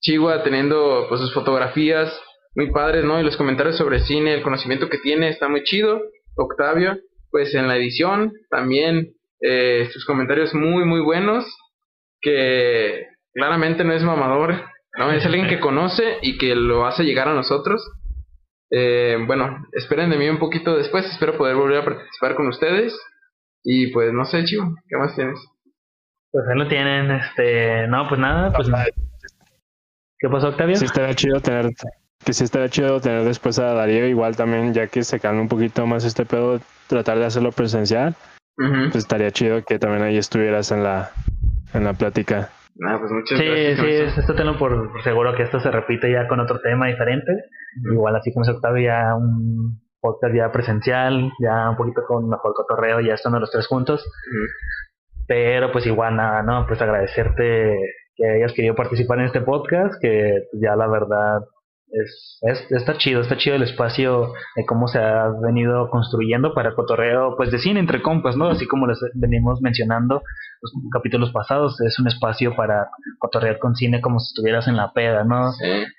S3: Chihuahua teniendo pues, sus fotografías muy padres, ¿no? Y los comentarios sobre cine, el conocimiento que tiene, está muy chido. Octavio, pues en la edición también eh, sus comentarios muy, muy buenos, que claramente no es mamador, ¿no? Es alguien que conoce y que lo hace llegar a nosotros. Eh, bueno, esperen de mí un poquito después, espero poder volver a participar con ustedes. Y pues no sé, Chivo, ¿qué más tienes?
S2: Pues ahí lo tienen, este, no, pues nada, pues... ¿Qué pasó, Octavio?
S1: Sí, estaría chido tener, que sí estaría chido tener después a Darío, igual también, ya que se calma un poquito más este pedo, tratar de hacerlo presencial. Pues estaría chido que también ahí estuvieras en la, en la plática.
S3: Ah, pues muchas
S2: sí,
S3: gracias.
S2: sí, esto tengo por seguro que esto se repite ya con otro tema diferente. Igual así como se Octavio, ya un podcast ya presencial, ya un poquito con mejor cotorreo, ya estando los tres juntos. Pero pues igual nada, ¿no? Pues agradecerte que hayas querido participar en este podcast, que ya la verdad es, es, está chido, está chido el espacio de cómo se ha venido construyendo para cotorreo, pues de cine entre compas, ¿no? Así como les venimos mencionando los capítulos pasados, es un espacio para cotorrear con cine como si estuvieras en la peda, ¿no?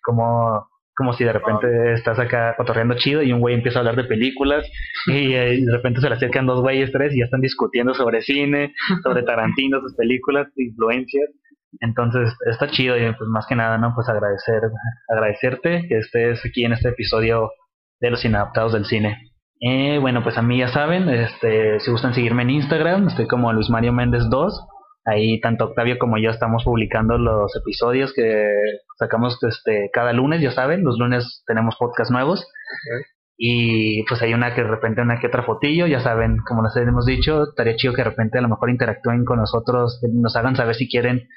S2: Como, como si de repente estás acá cotorreando chido y un güey empieza a hablar de películas y, eh, de repente se le acercan dos güeyes, tres y ya están discutiendo sobre cine, sobre Tarantino, sus películas, influencias. Entonces está chido y pues más que nada, ¿no? Pues agradecer, agradecerte que estés aquí en este episodio de los inadaptados del cine. Eh, bueno, pues a mí ya saben, este, si gustan seguirme en Instagram, estoy como Luis Mario Méndez 2. Ahí tanto Octavio como yo estamos publicando los episodios que sacamos este, cada lunes, ya saben, los lunes tenemos podcast nuevos. Y pues hay una que de repente una que otra fotillo, ya saben, como les hemos dicho, estaría chido que de repente a lo mejor interactúen con nosotros, nos hagan saber si quieren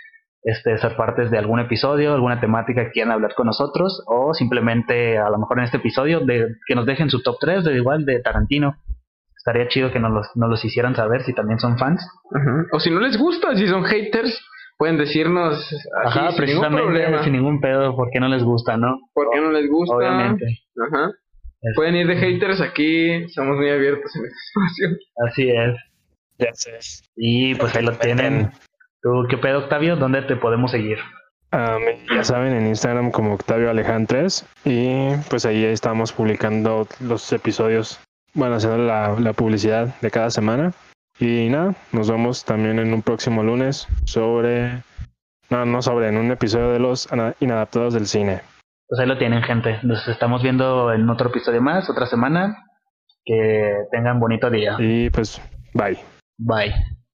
S2: este, ser partes de algún episodio, alguna temática que quieran hablar con nosotros, o simplemente a lo mejor en este episodio de, que nos dejen su top 3 de igual de Tarantino. Estaría chido que nos los, nos los hicieran saber si también son fans.
S3: O si no les gusta, si son haters, pueden decirnos
S2: así, Ajá, sin ningún problema. sin ningún pedo, ¿por qué no les gusta, no?
S3: ¿Por qué no les gusta?
S2: Obviamente.
S3: Ajá. Pueden ir de haters aquí, somos muy abiertos en este espacio.
S2: Así es.
S1: Ya sé.
S2: Y pues ahí lo tienen. ¿Tú qué pedo, Octavio? ¿Dónde te podemos seguir?
S1: ya saben, en Instagram como Octavio Alejandres y pues ahí estamos publicando los episodios, bueno, haciendo la, la publicidad de cada semana. Y nada, nos vemos también en un próximo lunes sobre, no, no sobre, en un episodio de los inadaptados del cine.
S2: Pues ahí lo tienen, gente. Nos estamos viendo en otro episodio más, otra semana. Que tengan bonito día.
S1: Y pues, bye.
S2: Bye.